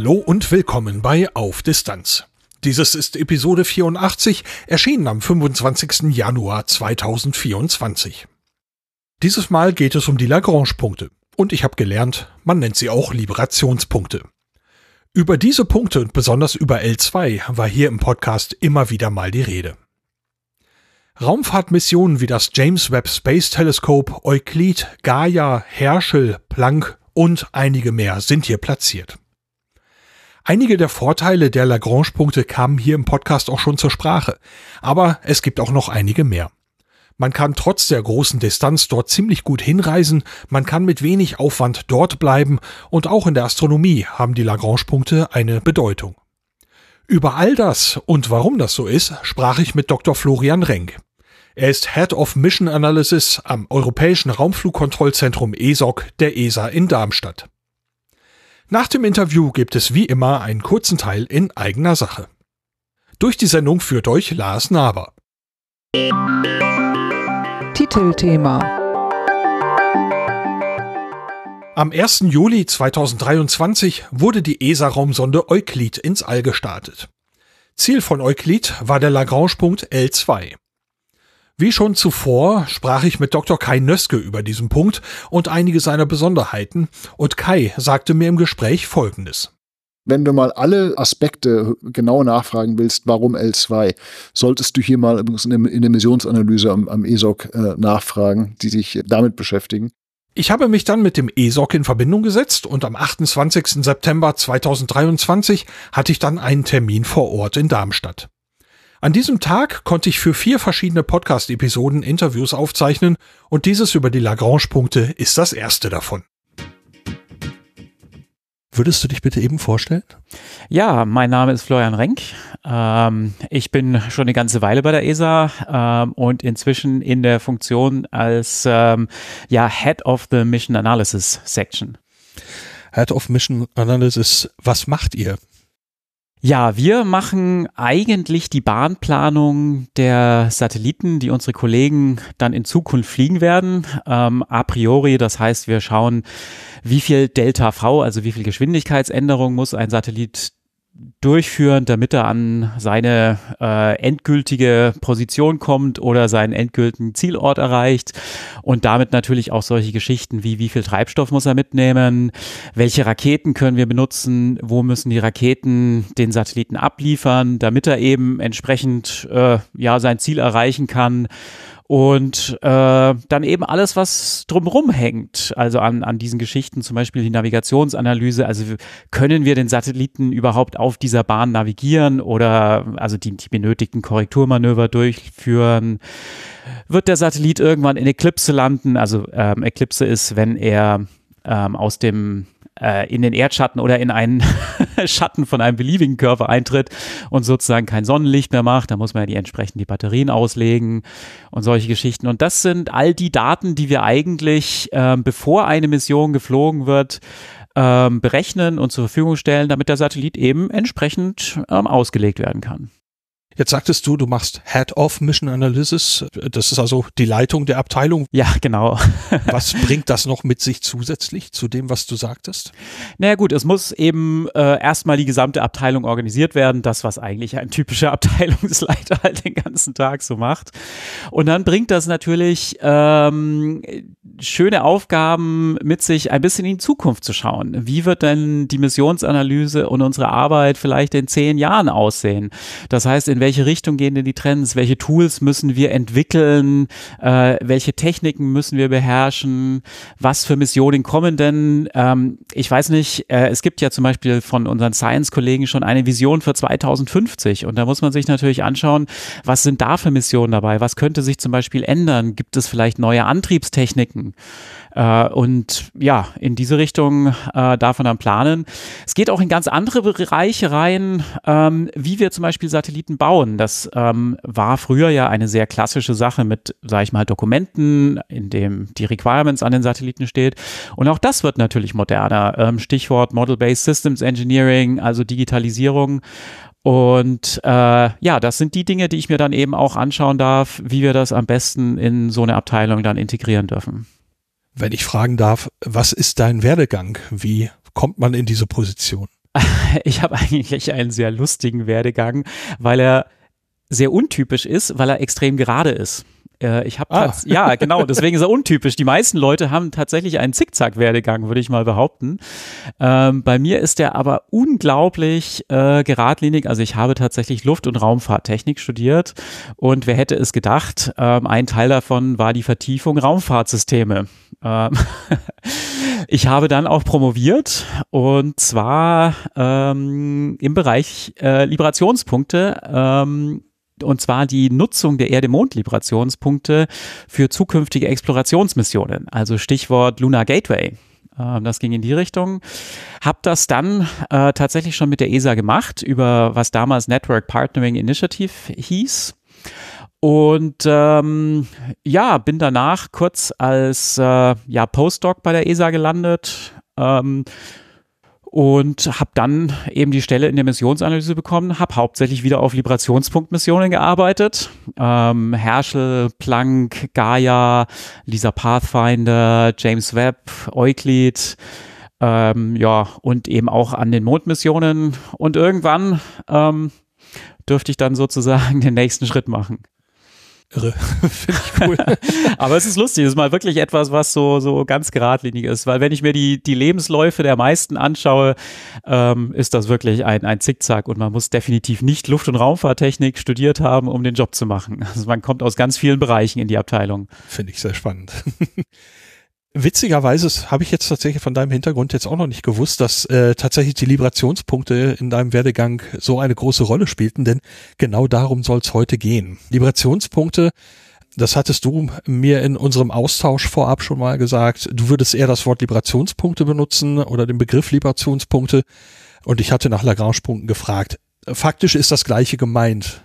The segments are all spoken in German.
Hallo und willkommen bei Auf Distanz. Dieses ist Episode 84, erschienen am 25. Januar 2024. Dieses Mal geht es um die Lagrange-Punkte. Und ich habe gelernt, man nennt sie auch Liberationspunkte. Über diese Punkte und besonders über L2 war hier im Podcast immer wieder mal die Rede. Raumfahrtmissionen wie das James Webb Space Telescope, Euclid, Gaia, Herschel, Planck und einige mehr sind hier platziert. Einige der Vorteile der Lagrange-Punkte kamen hier im Podcast auch schon zur Sprache, aber es gibt auch noch einige mehr. Man kann trotz der großen Distanz dort ziemlich gut hinreisen, man kann mit wenig Aufwand dort bleiben und auch in der Astronomie haben die Lagrange-Punkte eine Bedeutung. Über all das und warum das so ist, sprach ich mit Dr. Florian Renk. Er ist Head of Mission Analysis am Europäischen Raumflugkontrollzentrum ESOC der ESA in Darmstadt. Nach dem Interview gibt es wie immer einen kurzen Teil in eigener Sache. Durch die Sendung führt euch Lars Naber. Titelthema Am 1. Juli 2023 wurde die ESA-Raumsonde Euclid ins All gestartet. Ziel von Euclid war der Lagrange-Punkt L2. Wie schon zuvor sprach ich mit Dr. Kai Nöske über diesen Punkt und einige seiner Besonderheiten und Kai sagte mir im Gespräch Folgendes. Wenn du mal alle Aspekte genau nachfragen willst, warum L2, solltest du hier mal in der Missionsanalyse am, am ESOC äh, nachfragen, die sich damit beschäftigen. Ich habe mich dann mit dem ESOC in Verbindung gesetzt und am 28. September 2023 hatte ich dann einen Termin vor Ort in Darmstadt. An diesem Tag konnte ich für vier verschiedene Podcast-Episoden Interviews aufzeichnen und dieses über die Lagrange-Punkte ist das erste davon. Würdest du dich bitte eben vorstellen? Ja, mein Name ist Florian Renk. Ähm, ich bin schon eine ganze Weile bei der ESA ähm, und inzwischen in der Funktion als ähm, ja, Head of the Mission Analysis Section. Head of Mission Analysis, was macht ihr? Ja, wir machen eigentlich die Bahnplanung der Satelliten, die unsere Kollegen dann in Zukunft fliegen werden. Ähm, a priori, das heißt, wir schauen, wie viel Delta V, also wie viel Geschwindigkeitsänderung muss ein Satellit durchführen, damit er an seine äh, endgültige Position kommt oder seinen endgültigen Zielort erreicht. Und damit natürlich auch solche Geschichten wie wie viel Treibstoff muss er mitnehmen, welche Raketen können wir benutzen, wo müssen die Raketen den Satelliten abliefern, damit er eben entsprechend äh, ja sein Ziel erreichen kann und äh, dann eben alles, was drumherum hängt, also an, an diesen Geschichten, zum Beispiel die Navigationsanalyse, also können wir den Satelliten überhaupt auf dieser Bahn navigieren oder also die, die benötigten Korrekturmanöver durchführen? Wird der Satellit irgendwann in Eklipse landen? Also ähm, Eklipse ist, wenn er ähm, aus dem äh, in den Erdschatten oder in einen Schatten von einem beliebigen Körper eintritt und sozusagen kein Sonnenlicht mehr macht. Da muss man ja die entsprechend die Batterien auslegen und solche Geschichten. Und das sind all die Daten, die wir eigentlich, äh, bevor eine Mission geflogen wird, ähm, berechnen und zur Verfügung stellen, damit der Satellit eben entsprechend ähm, ausgelegt werden kann. Jetzt sagtest du, du machst Head of Mission Analysis. Das ist also die Leitung der Abteilung. Ja, genau. was bringt das noch mit sich zusätzlich zu dem, was du sagtest? Naja gut, es muss eben äh, erstmal die gesamte Abteilung organisiert werden. Das, was eigentlich ein typischer Abteilungsleiter halt den ganzen Tag so macht. Und dann bringt das natürlich ähm, schöne Aufgaben mit sich, ein bisschen in die Zukunft zu schauen. Wie wird denn die Missionsanalyse und unsere Arbeit vielleicht in zehn Jahren aussehen? Das heißt, in welche welche Richtung gehen denn die Trends, welche Tools müssen wir entwickeln, äh, welche Techniken müssen wir beherrschen, was für Missionen kommen denn. Ähm, ich weiß nicht, äh, es gibt ja zum Beispiel von unseren Science-Kollegen schon eine Vision für 2050 und da muss man sich natürlich anschauen, was sind da für Missionen dabei, was könnte sich zum Beispiel ändern, gibt es vielleicht neue Antriebstechniken äh, und ja, in diese Richtung äh, darf man dann planen. Es geht auch in ganz andere Bereiche rein, ähm, wie wir zum Beispiel Satelliten bauen. Das ähm, war früher ja eine sehr klassische Sache mit, sage ich mal, Dokumenten, in dem die Requirements an den Satelliten steht. Und auch das wird natürlich moderner. Ähm, Stichwort Model-Based Systems Engineering, also Digitalisierung. Und äh, ja, das sind die Dinge, die ich mir dann eben auch anschauen darf, wie wir das am besten in so eine Abteilung dann integrieren dürfen. Wenn ich fragen darf, was ist dein Werdegang? Wie kommt man in diese Position? Ich habe eigentlich einen sehr lustigen Werdegang, weil er sehr untypisch ist, weil er extrem gerade ist. Äh, ich habe ah. ja genau, deswegen ist er untypisch. Die meisten Leute haben tatsächlich einen Zickzack-Werdegang, würde ich mal behaupten. Ähm, bei mir ist der aber unglaublich äh, geradlinig. Also ich habe tatsächlich Luft- und Raumfahrttechnik studiert und wer hätte es gedacht? Ähm, ein Teil davon war die Vertiefung Raumfahrtsysteme. Ähm ich habe dann auch promoviert und zwar ähm, im Bereich äh, Liberationspunkte. Und zwar die Nutzung der Erde-Mond-Liberationspunkte für zukünftige Explorationsmissionen, also Stichwort Lunar Gateway. Ähm, das ging in die Richtung. Hab das dann äh, tatsächlich schon mit der ESA gemacht, über was damals Network Partnering Initiative hieß. Und ähm, ja, bin danach kurz als äh, ja, Postdoc bei der ESA gelandet. Ähm, und habe dann eben die Stelle in der Missionsanalyse bekommen, habe hauptsächlich wieder auf Liberationspunktmissionen gearbeitet. Ähm, Herschel, Planck, Gaia, Lisa Pathfinder, James Webb, Euclid, ähm, ja, und eben auch an den Mondmissionen. Und irgendwann ähm, dürfte ich dann sozusagen den nächsten Schritt machen irre. Finde ich cool. Aber es ist lustig, es ist mal wirklich etwas, was so, so ganz geradlinig ist, weil wenn ich mir die, die Lebensläufe der meisten anschaue, ähm, ist das wirklich ein, ein Zickzack und man muss definitiv nicht Luft- und Raumfahrttechnik studiert haben, um den Job zu machen. Also man kommt aus ganz vielen Bereichen in die Abteilung. Finde ich sehr spannend. Witzigerweise habe ich jetzt tatsächlich von deinem Hintergrund jetzt auch noch nicht gewusst, dass äh, tatsächlich die Liberationspunkte in deinem Werdegang so eine große Rolle spielten, denn genau darum soll es heute gehen. Liberationspunkte, das hattest du mir in unserem Austausch vorab schon mal gesagt, du würdest eher das Wort Liberationspunkte benutzen oder den Begriff Liberationspunkte und ich hatte nach Lagrange-Punkten gefragt. Faktisch ist das gleiche gemeint.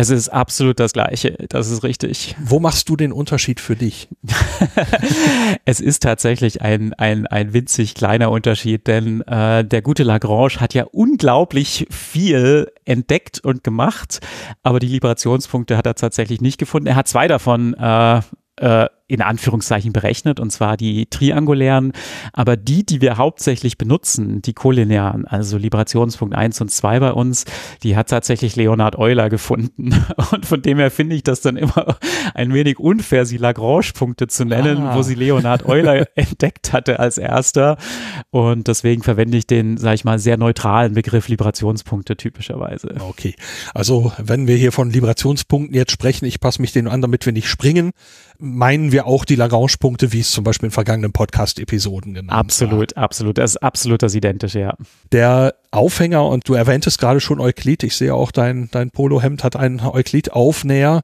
Es ist absolut das Gleiche, das ist richtig. Wo machst du den Unterschied für dich? es ist tatsächlich ein, ein, ein winzig kleiner Unterschied, denn äh, der gute Lagrange hat ja unglaublich viel entdeckt und gemacht, aber die Liberationspunkte hat er tatsächlich nicht gefunden. Er hat zwei davon äh, äh, in Anführungszeichen berechnet, und zwar die triangulären, aber die, die wir hauptsächlich benutzen, die kollinearen, also Liberationspunkt 1 und 2 bei uns, die hat tatsächlich Leonhard Euler gefunden. Und von dem her finde ich das dann immer ein wenig unfair, sie Lagrange-Punkte zu nennen, ah. wo sie Leonhard Euler entdeckt hatte als erster. Und deswegen verwende ich den, sage ich mal, sehr neutralen Begriff Liberationspunkte typischerweise. Okay, also wenn wir hier von Liberationspunkten jetzt sprechen, ich passe mich den an, damit wir nicht springen, meinen wir auch die Lagrange-Punkte, wie es zum Beispiel in vergangenen Podcast-Episoden genannt Absolut, war. absolut. Das ist absolut das Identische, ja. Der Aufhänger, und du erwähntest gerade schon Euklid, ich sehe auch dein, dein Polohemd hat einen Euklid-Aufnäher.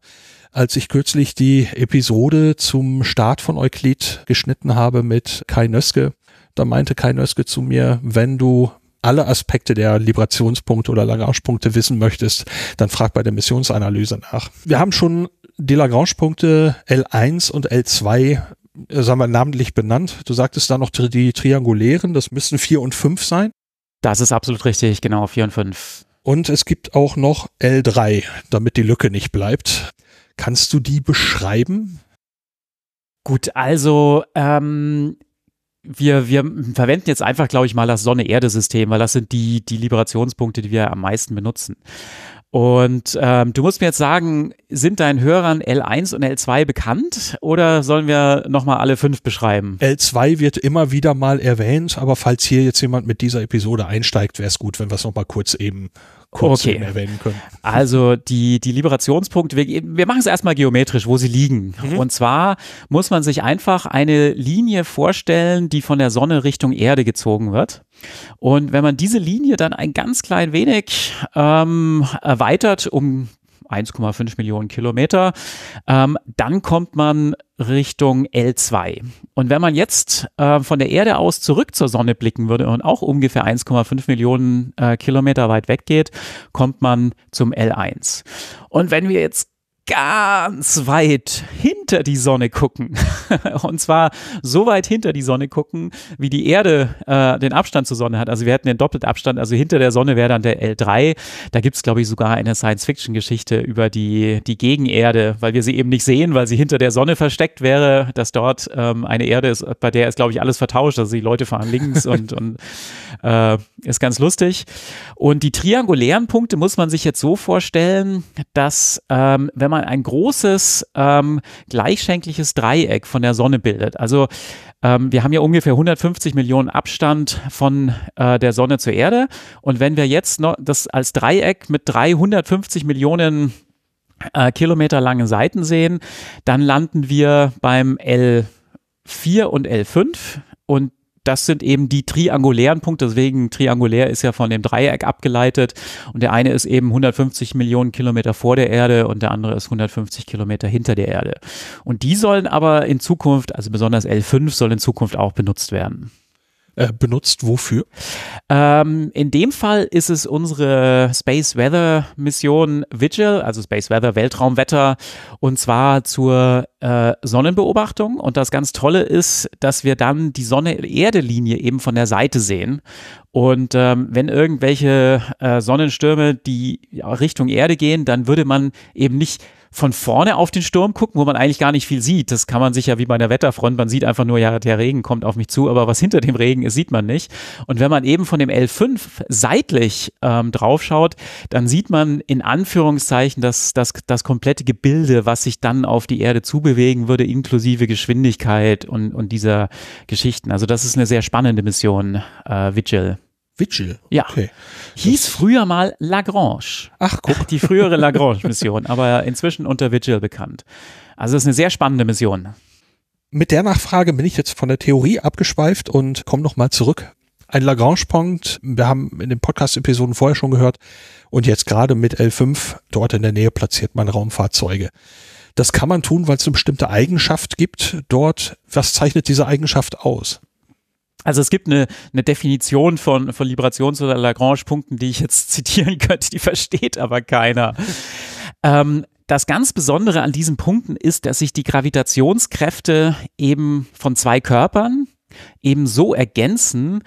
Als ich kürzlich die Episode zum Start von Euklid geschnitten habe mit Kai Nöske, da meinte Kai Nöske zu mir, wenn du alle Aspekte der Librationspunkte oder Lagrange-Punkte wissen möchtest, dann frag bei der Missionsanalyse nach. Wir haben schon die Lagrange-Punkte L1 und L2 äh, sagen wir, namentlich benannt. Du sagtest da noch die triangulären, das müssen 4 und 5 sein. Das ist absolut richtig, genau, 4 und 5. Und es gibt auch noch L3, damit die Lücke nicht bleibt. Kannst du die beschreiben? Gut, also ähm, wir, wir verwenden jetzt einfach, glaube ich, mal das Sonne-Erde-System, weil das sind die, die Liberationspunkte, die wir am meisten benutzen. Und ähm, du musst mir jetzt sagen, sind deinen Hörern L1 und L2 bekannt oder sollen wir nochmal alle fünf beschreiben? L2 wird immer wieder mal erwähnt, aber falls hier jetzt jemand mit dieser Episode einsteigt, wäre es gut, wenn wir es nochmal kurz eben kurz Okay. erwähnen können. Also die, die Liberationspunkte, wir, wir machen es erstmal geometrisch, wo sie liegen. Und zwar muss man sich einfach eine Linie vorstellen, die von der Sonne Richtung Erde gezogen wird. Und wenn man diese Linie dann ein ganz klein wenig ähm, erweitert um 1,5 Millionen Kilometer, ähm, dann kommt man Richtung L2. Und wenn man jetzt äh, von der Erde aus zurück zur Sonne blicken würde und auch ungefähr 1,5 Millionen äh, Kilometer weit weggeht, kommt man zum L1. Und wenn wir jetzt ganz weit hinter die Sonne gucken. Und zwar so weit hinter die Sonne gucken, wie die Erde äh, den Abstand zur Sonne hat. Also wir hätten den doppelten Abstand, also hinter der Sonne wäre dann der L3. Da gibt's glaube ich, sogar eine Science-Fiction-Geschichte über die, die Gegenerde, weil wir sie eben nicht sehen, weil sie hinter der Sonne versteckt wäre, dass dort ähm, eine Erde ist, bei der ist, glaube ich, alles vertauscht. Also die Leute fahren links und, und äh, ist ganz lustig. Und die triangulären Punkte muss man sich jetzt so vorstellen, dass ähm, wenn man ein großes ähm, gleichschenkliches Dreieck von der Sonne bildet, also ähm, wir haben ja ungefähr 150 Millionen Abstand von äh, der Sonne zur Erde. Und wenn wir jetzt noch das als Dreieck mit 350 Millionen äh, Kilometer langen Seiten sehen, dann landen wir beim L4 und L5 und das sind eben die triangulären Punkte, deswegen triangulär ist ja von dem Dreieck abgeleitet und der eine ist eben 150 Millionen Kilometer vor der Erde und der andere ist 150 Kilometer hinter der Erde. Und die sollen aber in Zukunft, also besonders L5 soll in Zukunft auch benutzt werden. Äh, benutzt wofür? Ähm, in dem Fall ist es unsere Space Weather Mission Vigil, also Space Weather Weltraumwetter, und zwar zur äh, Sonnenbeobachtung. Und das ganz Tolle ist, dass wir dann die Sonne-Erde-Linie eben von der Seite sehen. Und ähm, wenn irgendwelche äh, Sonnenstürme die Richtung Erde gehen, dann würde man eben nicht von vorne auf den Sturm gucken, wo man eigentlich gar nicht viel sieht. Das kann man sich ja wie bei einer Wetterfront, man sieht einfach nur, ja, der Regen kommt auf mich zu, aber was hinter dem Regen ist, sieht man nicht. Und wenn man eben von dem L5 seitlich ähm, draufschaut, dann sieht man in Anführungszeichen das, das, das komplette Gebilde, was sich dann auf die Erde zubewegen würde, inklusive Geschwindigkeit und, und dieser Geschichten. Also das ist eine sehr spannende Mission, äh, Vigil. Vigil. Ja. Okay. Hieß früher mal Lagrange. Ach, guck. Die frühere Lagrange-Mission, aber inzwischen unter Vigil bekannt. Also es ist eine sehr spannende Mission. Mit der Nachfrage bin ich jetzt von der Theorie abgeschweift und komme nochmal zurück. Ein Lagrange-Punkt, wir haben in den Podcast-Episoden vorher schon gehört und jetzt gerade mit L5 dort in der Nähe platziert man Raumfahrzeuge. Das kann man tun, weil es eine bestimmte Eigenschaft gibt dort. Was zeichnet diese Eigenschaft aus? Also es gibt eine, eine Definition von, von Liberations- oder Lagrange-Punkten, die ich jetzt zitieren könnte, die versteht aber keiner. Ähm, das ganz Besondere an diesen Punkten ist, dass sich die Gravitationskräfte eben von zwei Körpern eben so ergänzen,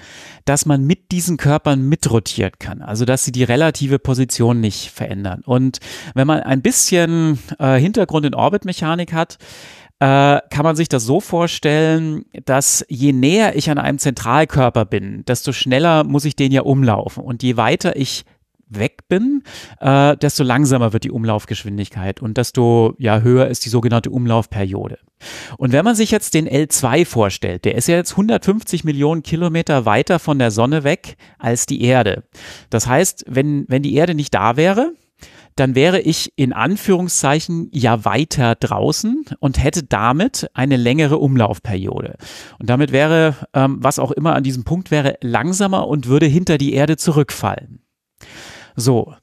dass man mit diesen Körpern mitrotieren kann. Also dass sie die relative Position nicht verändern. Und wenn man ein bisschen äh, Hintergrund in Orbitmechanik hat, äh, kann man sich das so vorstellen, dass je näher ich an einem Zentralkörper bin, desto schneller muss ich den ja umlaufen. Und je weiter ich weg bin, äh, desto langsamer wird die Umlaufgeschwindigkeit und desto ja, höher ist die sogenannte Umlaufperiode. Und wenn man sich jetzt den L2 vorstellt, der ist ja jetzt 150 Millionen Kilometer weiter von der Sonne weg als die Erde. Das heißt, wenn, wenn die Erde nicht da wäre, dann wäre ich in Anführungszeichen ja weiter draußen und hätte damit eine längere Umlaufperiode. Und damit wäre, ähm, was auch immer an diesem Punkt wäre, langsamer und würde hinter die Erde zurückfallen. So.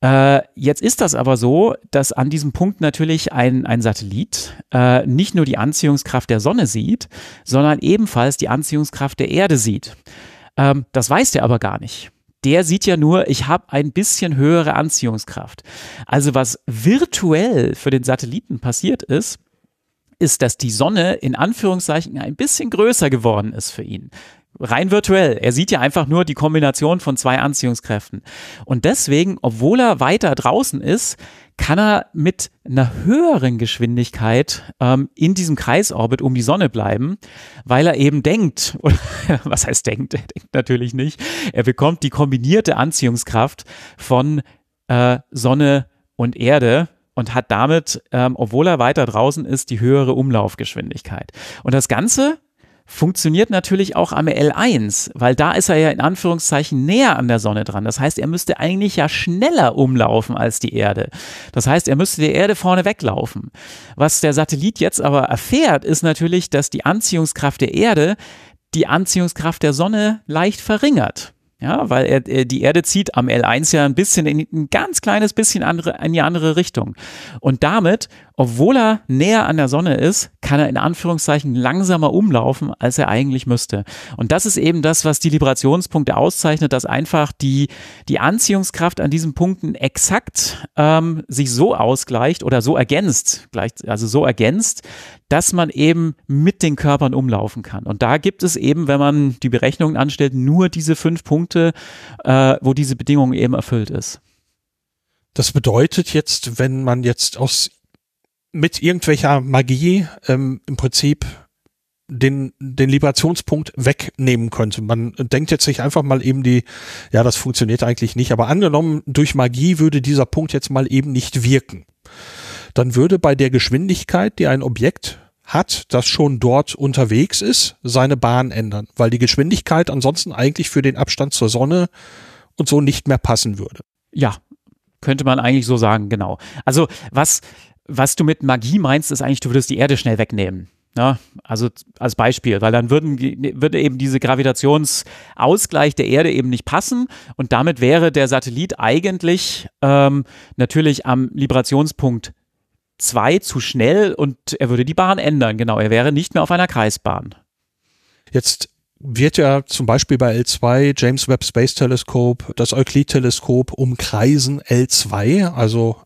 Äh, jetzt ist das aber so, dass an diesem Punkt natürlich ein, ein Satellit äh, nicht nur die Anziehungskraft der Sonne sieht, sondern ebenfalls die Anziehungskraft der Erde sieht. Ähm, das weiß der aber gar nicht der sieht ja nur, ich habe ein bisschen höhere Anziehungskraft. Also was virtuell für den Satelliten passiert ist, ist, dass die Sonne in Anführungszeichen ein bisschen größer geworden ist für ihn. Rein virtuell. Er sieht ja einfach nur die Kombination von zwei Anziehungskräften. Und deswegen, obwohl er weiter draußen ist, kann er mit einer höheren Geschwindigkeit ähm, in diesem Kreisorbit um die Sonne bleiben, weil er eben denkt, oder was heißt denkt, er denkt natürlich nicht, er bekommt die kombinierte Anziehungskraft von äh, Sonne und Erde und hat damit, ähm, obwohl er weiter draußen ist, die höhere Umlaufgeschwindigkeit. Und das Ganze funktioniert natürlich auch am L1, weil da ist er ja in Anführungszeichen näher an der Sonne dran. Das heißt, er müsste eigentlich ja schneller umlaufen als die Erde. Das heißt, er müsste der Erde vorne weglaufen. Was der Satellit jetzt aber erfährt, ist natürlich, dass die Anziehungskraft der Erde die Anziehungskraft der Sonne leicht verringert. Ja, weil er, äh, die Erde zieht am L1 ja ein bisschen in ein ganz kleines bisschen andere, in die andere Richtung. Und damit, obwohl er näher an der Sonne ist, kann er in Anführungszeichen langsamer umlaufen, als er eigentlich müsste. Und das ist eben das, was die Librationspunkte auszeichnet, dass einfach die, die Anziehungskraft an diesen Punkten exakt ähm, sich so ausgleicht oder so ergänzt, also so ergänzt, dass man eben mit den Körpern umlaufen kann. Und da gibt es eben, wenn man die Berechnungen anstellt, nur diese fünf Punkte, äh, wo diese Bedingung eben erfüllt ist. Das bedeutet jetzt, wenn man jetzt aus mit irgendwelcher Magie ähm, im Prinzip den, den Librationspunkt wegnehmen könnte. Man denkt jetzt sich einfach mal eben die, ja, das funktioniert eigentlich nicht, aber angenommen, durch Magie würde dieser Punkt jetzt mal eben nicht wirken. Dann würde bei der Geschwindigkeit, die ein Objekt hat, das schon dort unterwegs ist, seine Bahn ändern, weil die Geschwindigkeit ansonsten eigentlich für den Abstand zur Sonne und so nicht mehr passen würde. Ja, könnte man eigentlich so sagen, genau. Also was, was du mit Magie meinst, ist eigentlich, du würdest die Erde schnell wegnehmen. Ja, ne? also als Beispiel, weil dann würden, würde eben diese Gravitationsausgleich der Erde eben nicht passen und damit wäre der Satellit eigentlich ähm, natürlich am Librationspunkt 2 zu schnell und er würde die Bahn ändern. Genau, er wäre nicht mehr auf einer Kreisbahn. Jetzt wird ja zum Beispiel bei L2 James Webb Space Telescope das Euclid-Teleskop umkreisen L2, also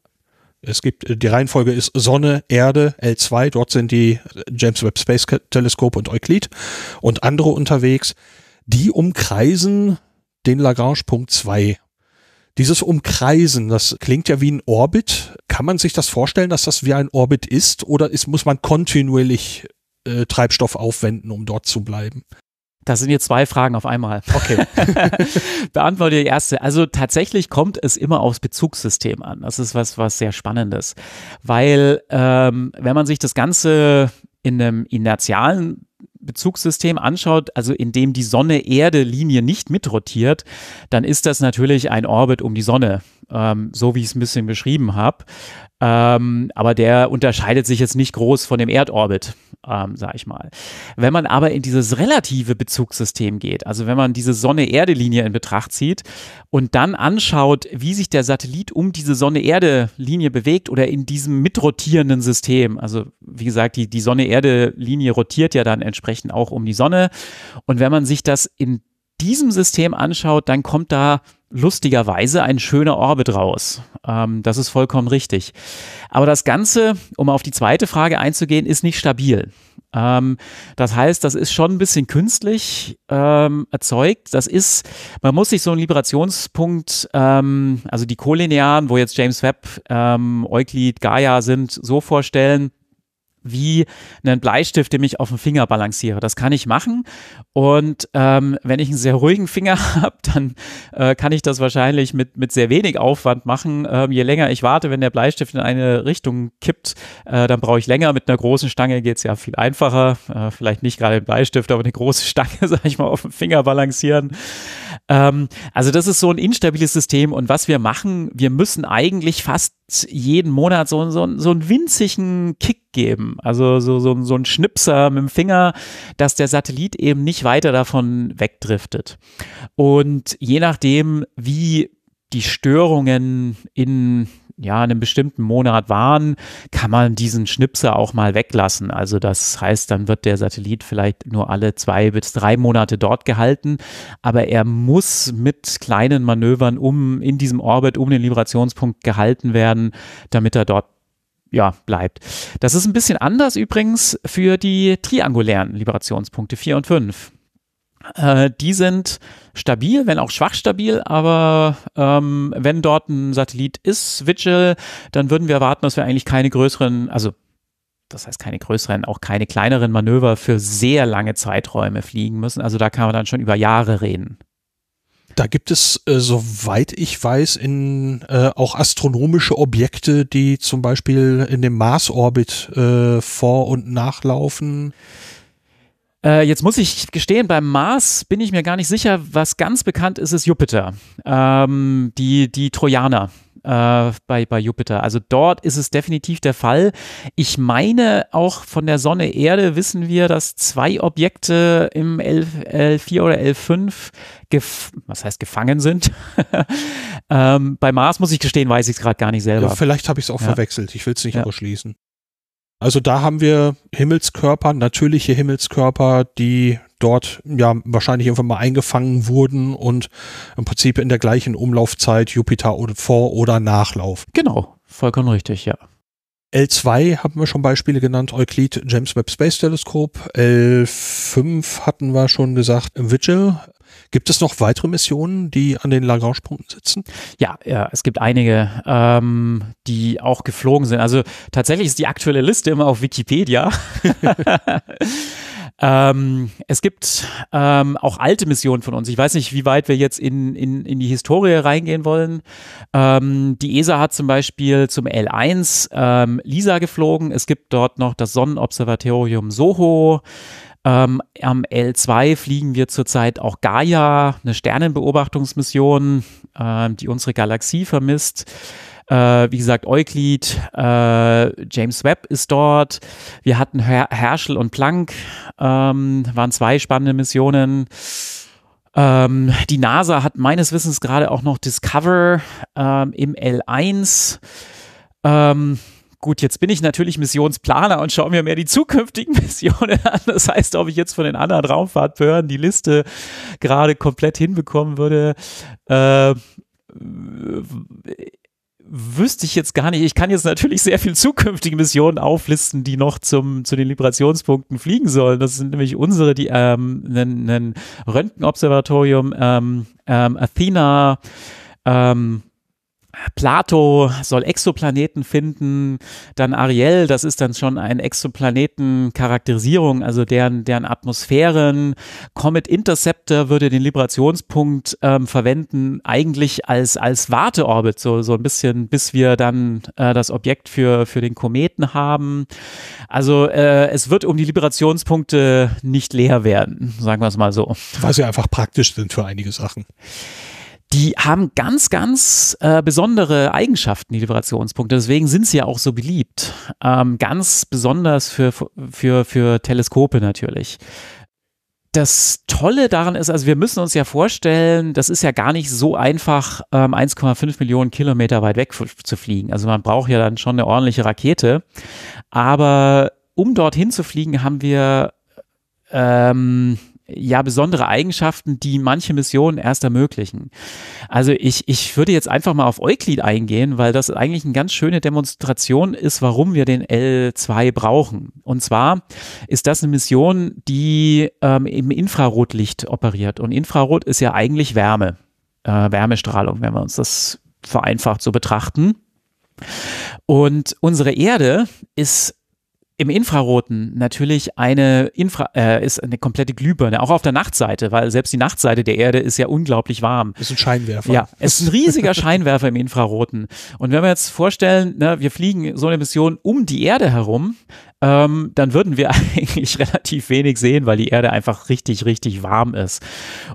es gibt, die Reihenfolge ist Sonne, Erde, L2, dort sind die James Webb Space Telescope und Euclid und andere unterwegs. Die umkreisen den Lagrange-Punkt 2. Dieses Umkreisen, das klingt ja wie ein Orbit. Kann man sich das vorstellen, dass das wie ein Orbit ist oder ist, muss man kontinuierlich äh, Treibstoff aufwenden, um dort zu bleiben? Das sind jetzt zwei Fragen auf einmal. Okay. Beantworte die erste. Also tatsächlich kommt es immer aufs Bezugssystem an. Das ist was, was sehr Spannendes. Weil, ähm, wenn man sich das Ganze in einem inertialen Bezugssystem anschaut, also in dem die Sonne-Erde-Linie nicht mitrotiert, dann ist das natürlich ein Orbit um die Sonne, ähm, so wie ich es ein bisschen beschrieben habe. Ähm, aber der unterscheidet sich jetzt nicht groß von dem Erdorbit, ähm, sag ich mal. Wenn man aber in dieses relative Bezugssystem geht, also wenn man diese Sonne-Erde-Linie in Betracht zieht und dann anschaut, wie sich der Satellit um diese Sonne-Erde-Linie bewegt oder in diesem mitrotierenden System, also wie gesagt, die, die Sonne-Erde-Linie rotiert ja dann entsprechend auch um die Sonne. Und wenn man sich das in diesem System anschaut, dann kommt da lustigerweise ein schöner Orbit raus. Ähm, das ist vollkommen richtig. Aber das Ganze, um auf die zweite Frage einzugehen, ist nicht stabil. Ähm, das heißt, das ist schon ein bisschen künstlich ähm, erzeugt. Das ist, man muss sich so einen Liberationspunkt, ähm, also die Kolinearen, wo jetzt James Webb, ähm, Euclid, Gaia sind, so vorstellen wie einen Bleistift, den ich auf dem Finger balanciere. Das kann ich machen. Und ähm, wenn ich einen sehr ruhigen Finger habe, dann äh, kann ich das wahrscheinlich mit, mit sehr wenig Aufwand machen. Ähm, je länger ich warte, wenn der Bleistift in eine Richtung kippt, äh, dann brauche ich länger. Mit einer großen Stange geht es ja viel einfacher. Äh, vielleicht nicht gerade ein Bleistift, aber eine große Stange, sage ich mal, auf dem Finger balancieren. Ähm, also das ist so ein instabiles System. Und was wir machen, wir müssen eigentlich fast jeden Monat so, so, so einen winzigen Kick geben. Also so, so, so ein Schnipser mit dem Finger, dass der Satellit eben nicht weiter davon wegdriftet. Und je nachdem, wie die Störungen in ja, einem bestimmten Monat waren, kann man diesen Schnipser auch mal weglassen. Also das heißt, dann wird der Satellit vielleicht nur alle zwei bis drei Monate dort gehalten, aber er muss mit kleinen Manövern um in diesem Orbit um den Liberationspunkt gehalten werden, damit er dort ja, bleibt. Das ist ein bisschen anders übrigens für die triangulären Liberationspunkte 4 und 5. Äh, die sind stabil, wenn auch schwach stabil, aber ähm, wenn dort ein Satellit ist, Vigil, dann würden wir erwarten, dass wir eigentlich keine größeren, also das heißt keine größeren, auch keine kleineren Manöver für sehr lange Zeiträume fliegen müssen. Also da kann man dann schon über Jahre reden. Da gibt es, äh, soweit ich weiß, in äh, auch astronomische Objekte, die zum Beispiel in dem Mars-Orbit äh, vor- und nachlaufen. Äh, jetzt muss ich gestehen, beim Mars bin ich mir gar nicht sicher. Was ganz bekannt ist, ist Jupiter. Ähm, die, die Trojaner äh, bei, bei Jupiter. Also dort ist es definitiv der Fall. Ich meine, auch von der Sonne Erde wissen wir, dass zwei Objekte im L, L4 oder L5 gef was heißt gefangen sind. ähm, bei Mars muss ich gestehen, weiß ich es gerade gar nicht selber. Ja, vielleicht habe ich es auch ja. verwechselt. Ich will es nicht ja. ausschließen. Also da haben wir Himmelskörper, natürliche Himmelskörper, die dort ja wahrscheinlich irgendwann mal eingefangen wurden und im Prinzip in der gleichen Umlaufzeit Jupiter vor oder nachlaufen. Genau, vollkommen richtig, ja. L2 haben wir schon Beispiele genannt, Euclid James Webb Space Telescope. L5 hatten wir schon gesagt, Vigil. Gibt es noch weitere Missionen, die an den Lagrange-Punkten sitzen? Ja, ja, es gibt einige, ähm, die auch geflogen sind. Also tatsächlich ist die aktuelle Liste immer auf Wikipedia. Ähm, es gibt ähm, auch alte Missionen von uns. Ich weiß nicht, wie weit wir jetzt in, in, in die Historie reingehen wollen. Ähm, die ESA hat zum Beispiel zum L1 ähm, LISA geflogen. Es gibt dort noch das Sonnenobservatorium Soho. Ähm, am L2 fliegen wir zurzeit auch Gaia, eine Sternenbeobachtungsmission, äh, die unsere Galaxie vermisst. Äh, wie gesagt, Euclid, äh, James Webb ist dort. Wir hatten Her Herschel und Planck, ähm, waren zwei spannende Missionen. Ähm, die NASA hat meines Wissens gerade auch noch Discover ähm, im L1. Ähm, gut, jetzt bin ich natürlich Missionsplaner und schaue mir mehr die zukünftigen Missionen an. Das heißt, ob ich jetzt von den anderen Raumfahrtbehörden die Liste gerade komplett hinbekommen würde, äh, wüsste ich jetzt gar nicht. Ich kann jetzt natürlich sehr viel zukünftige Missionen auflisten, die noch zum, zu den Liberationspunkten fliegen sollen. Das sind nämlich unsere, die ähm, ein Röntgenobservatorium, ähm, ähm, Athena, ähm, Plato soll Exoplaneten finden, dann Ariel, das ist dann schon eine Exoplaneten-Charakterisierung, also deren, deren Atmosphären. Comet Interceptor würde den Liberationspunkt ähm, verwenden, eigentlich als, als Warteorbit, so, so ein bisschen, bis wir dann äh, das Objekt für, für den Kometen haben. Also äh, es wird um die Liberationspunkte nicht leer werden, sagen wir es mal so. Weil sie einfach praktisch sind für einige Sachen die haben ganz, ganz äh, besondere Eigenschaften, die Liberationspunkte. Deswegen sind sie ja auch so beliebt. Ähm, ganz besonders für, für, für Teleskope natürlich. Das Tolle daran ist, also wir müssen uns ja vorstellen, das ist ja gar nicht so einfach, ähm, 1,5 Millionen Kilometer weit weg zu fliegen. Also man braucht ja dann schon eine ordentliche Rakete. Aber um dorthin zu fliegen, haben wir ähm, ja besondere Eigenschaften, die manche Missionen erst ermöglichen. Also ich, ich würde jetzt einfach mal auf Euclid eingehen, weil das eigentlich eine ganz schöne Demonstration ist, warum wir den L2 brauchen. Und zwar ist das eine Mission, die ähm, im Infrarotlicht operiert. Und Infrarot ist ja eigentlich Wärme, äh, Wärmestrahlung, wenn wir uns das vereinfacht so betrachten. Und unsere Erde ist im Infraroten natürlich eine Infra äh, ist eine komplette Glühbirne, auch auf der Nachtseite, weil selbst die Nachtseite der Erde ist ja unglaublich warm. Ist ein Scheinwerfer. Ja, es ist ein riesiger Scheinwerfer im Infraroten. Und wenn wir jetzt vorstellen, ne, wir fliegen so eine Mission um die Erde herum, ähm, dann würden wir eigentlich relativ wenig sehen, weil die Erde einfach richtig, richtig warm ist.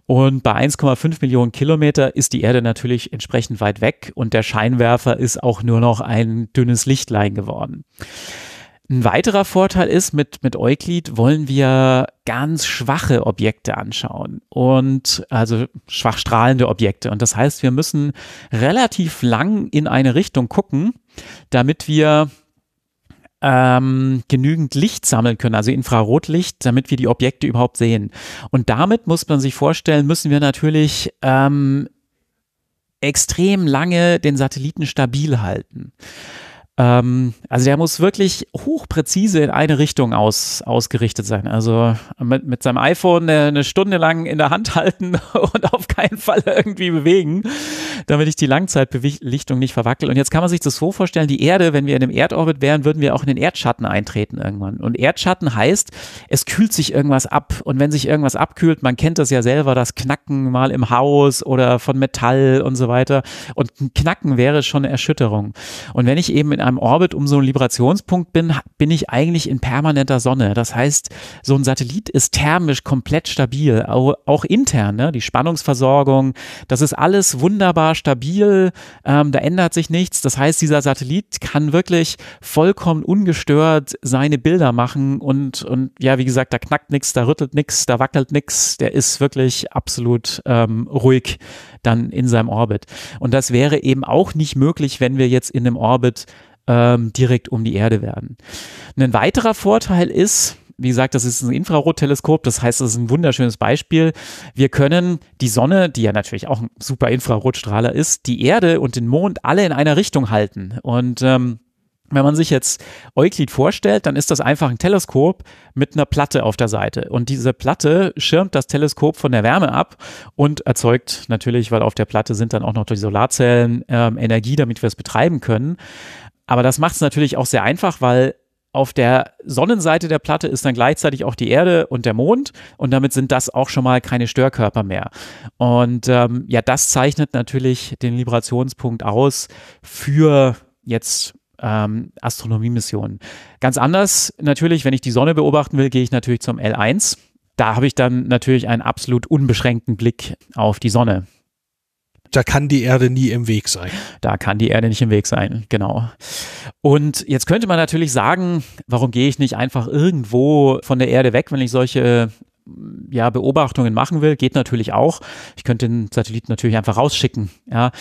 Und bei 1,5 Millionen Kilometer ist die Erde natürlich entsprechend weit weg und der Scheinwerfer ist auch nur noch ein dünnes Lichtlein geworden. Ein weiterer Vorteil ist, mit, mit Euclid wollen wir ganz schwache Objekte anschauen und also schwach strahlende Objekte. Und das heißt, wir müssen relativ lang in eine Richtung gucken, damit wir ähm, genügend Licht sammeln können, also Infrarotlicht, damit wir die Objekte überhaupt sehen. Und damit muss man sich vorstellen, müssen wir natürlich ähm, extrem lange den Satelliten stabil halten. Ähm, also der muss wirklich hochpräzise in eine Richtung aus, ausgerichtet sein. Also mit, mit seinem iPhone eine, eine, Stunde lang in der Hand halten und auf keinen Fall irgendwie bewegen, damit ich die Langzeitbelichtung nicht verwackel. Und jetzt kann man sich das so vorstellen, die Erde, wenn wir in einem Erdorbit wären, würden wir auch in den Erdschatten eintreten irgendwann. Und Erdschatten heißt, es kühlt sich irgendwas ab. Und wenn sich irgendwas abkühlt, man kennt das ja selber, das Knacken mal im Haus oder von Metall und so weiter. Und ein Knacken wäre schon eine Erschütterung. Und wenn ich eben in einem Orbit um so einen Librationspunkt bin, bin ich eigentlich in permanenter Sonne. Das heißt, so ein Satellit ist thermisch komplett stabil, auch, auch intern. Ne? Die Spannungsversorgung, das ist alles wunderbar stabil. Ähm, da ändert sich nichts. Das heißt, dieser Satellit kann wirklich vollkommen ungestört seine Bilder machen und, und ja, wie gesagt, da knackt nichts, da rüttelt nichts, da wackelt nichts. Der ist wirklich absolut ähm, ruhig dann in seinem Orbit. Und das wäre eben auch nicht möglich, wenn wir jetzt in einem Orbit ähm, direkt um die Erde werden. Ein weiterer Vorteil ist, wie gesagt, das ist ein Infrarotteleskop, das heißt, das ist ein wunderschönes Beispiel. Wir können die Sonne, die ja natürlich auch ein super Infrarotstrahler ist, die Erde und den Mond alle in einer Richtung halten. Und ähm, wenn man sich jetzt Euklid vorstellt, dann ist das einfach ein Teleskop mit einer Platte auf der Seite. Und diese Platte schirmt das Teleskop von der Wärme ab und erzeugt natürlich, weil auf der Platte sind dann auch noch die Solarzellen ähm, Energie, damit wir es betreiben können. Aber das macht es natürlich auch sehr einfach, weil auf der Sonnenseite der Platte ist dann gleichzeitig auch die Erde und der Mond und damit sind das auch schon mal keine Störkörper mehr. Und ähm, ja, das zeichnet natürlich den Librationspunkt aus für jetzt ähm, Astronomiemissionen. Ganz anders natürlich, wenn ich die Sonne beobachten will, gehe ich natürlich zum L1. Da habe ich dann natürlich einen absolut unbeschränkten Blick auf die Sonne. Da kann die Erde nie im Weg sein. Da kann die Erde nicht im Weg sein, genau. Und jetzt könnte man natürlich sagen, warum gehe ich nicht einfach irgendwo von der Erde weg, wenn ich solche ja, Beobachtungen machen will, geht natürlich auch. Ich könnte den Satelliten natürlich einfach rausschicken, ja.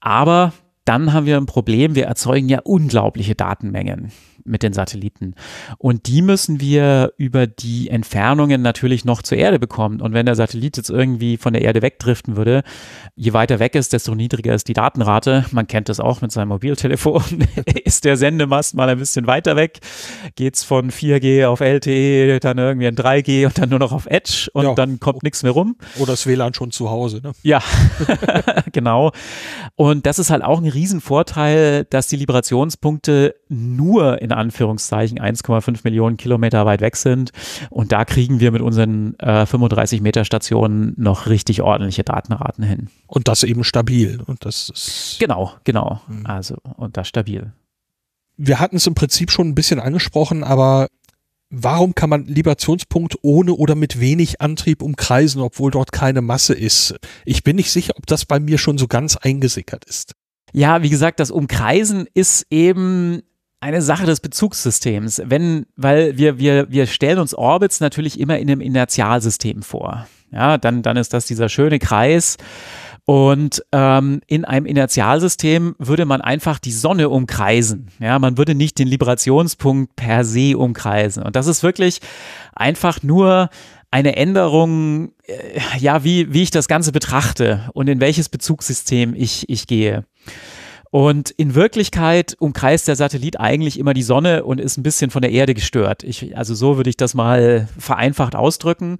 Aber dann haben wir ein Problem, wir erzeugen ja unglaubliche Datenmengen mit den Satelliten. Und die müssen wir über die Entfernungen natürlich noch zur Erde bekommen. Und wenn der Satellit jetzt irgendwie von der Erde wegdriften würde, je weiter weg ist, desto niedriger ist die Datenrate. Man kennt das auch mit seinem Mobiltelefon. ist der Sendemast mal ein bisschen weiter weg, geht's von 4G auf LTE, dann irgendwie ein 3G und dann nur noch auf Edge und ja. dann kommt nichts mehr rum. Oder das WLAN schon zu Hause, ne? Ja, genau. Und das ist halt auch ein Riesenvorteil, dass die Liberationspunkte nur in Anführungszeichen 1,5 Millionen Kilometer weit weg sind. Und da kriegen wir mit unseren äh, 35 Meter Stationen noch richtig ordentliche Datenraten hin. Und das eben stabil. Und das ist genau, genau. Mhm. Also und das stabil. Wir hatten es im Prinzip schon ein bisschen angesprochen, aber Warum kann man Librationspunkt ohne oder mit wenig Antrieb umkreisen, obwohl dort keine Masse ist? Ich bin nicht sicher, ob das bei mir schon so ganz eingesickert ist. Ja, wie gesagt, das Umkreisen ist eben eine Sache des Bezugssystems. Wenn, weil wir, wir, wir stellen uns Orbits natürlich immer in einem Inertialsystem vor. Ja, dann, dann ist das dieser schöne Kreis. Und ähm, in einem Inertialsystem würde man einfach die Sonne umkreisen. Ja, man würde nicht den Liberationspunkt per se umkreisen. Und das ist wirklich einfach nur eine Änderung, äh, ja, wie, wie ich das Ganze betrachte und in welches Bezugssystem ich, ich gehe. Und in Wirklichkeit umkreist der Satellit eigentlich immer die Sonne und ist ein bisschen von der Erde gestört. Ich, also so würde ich das mal vereinfacht ausdrücken.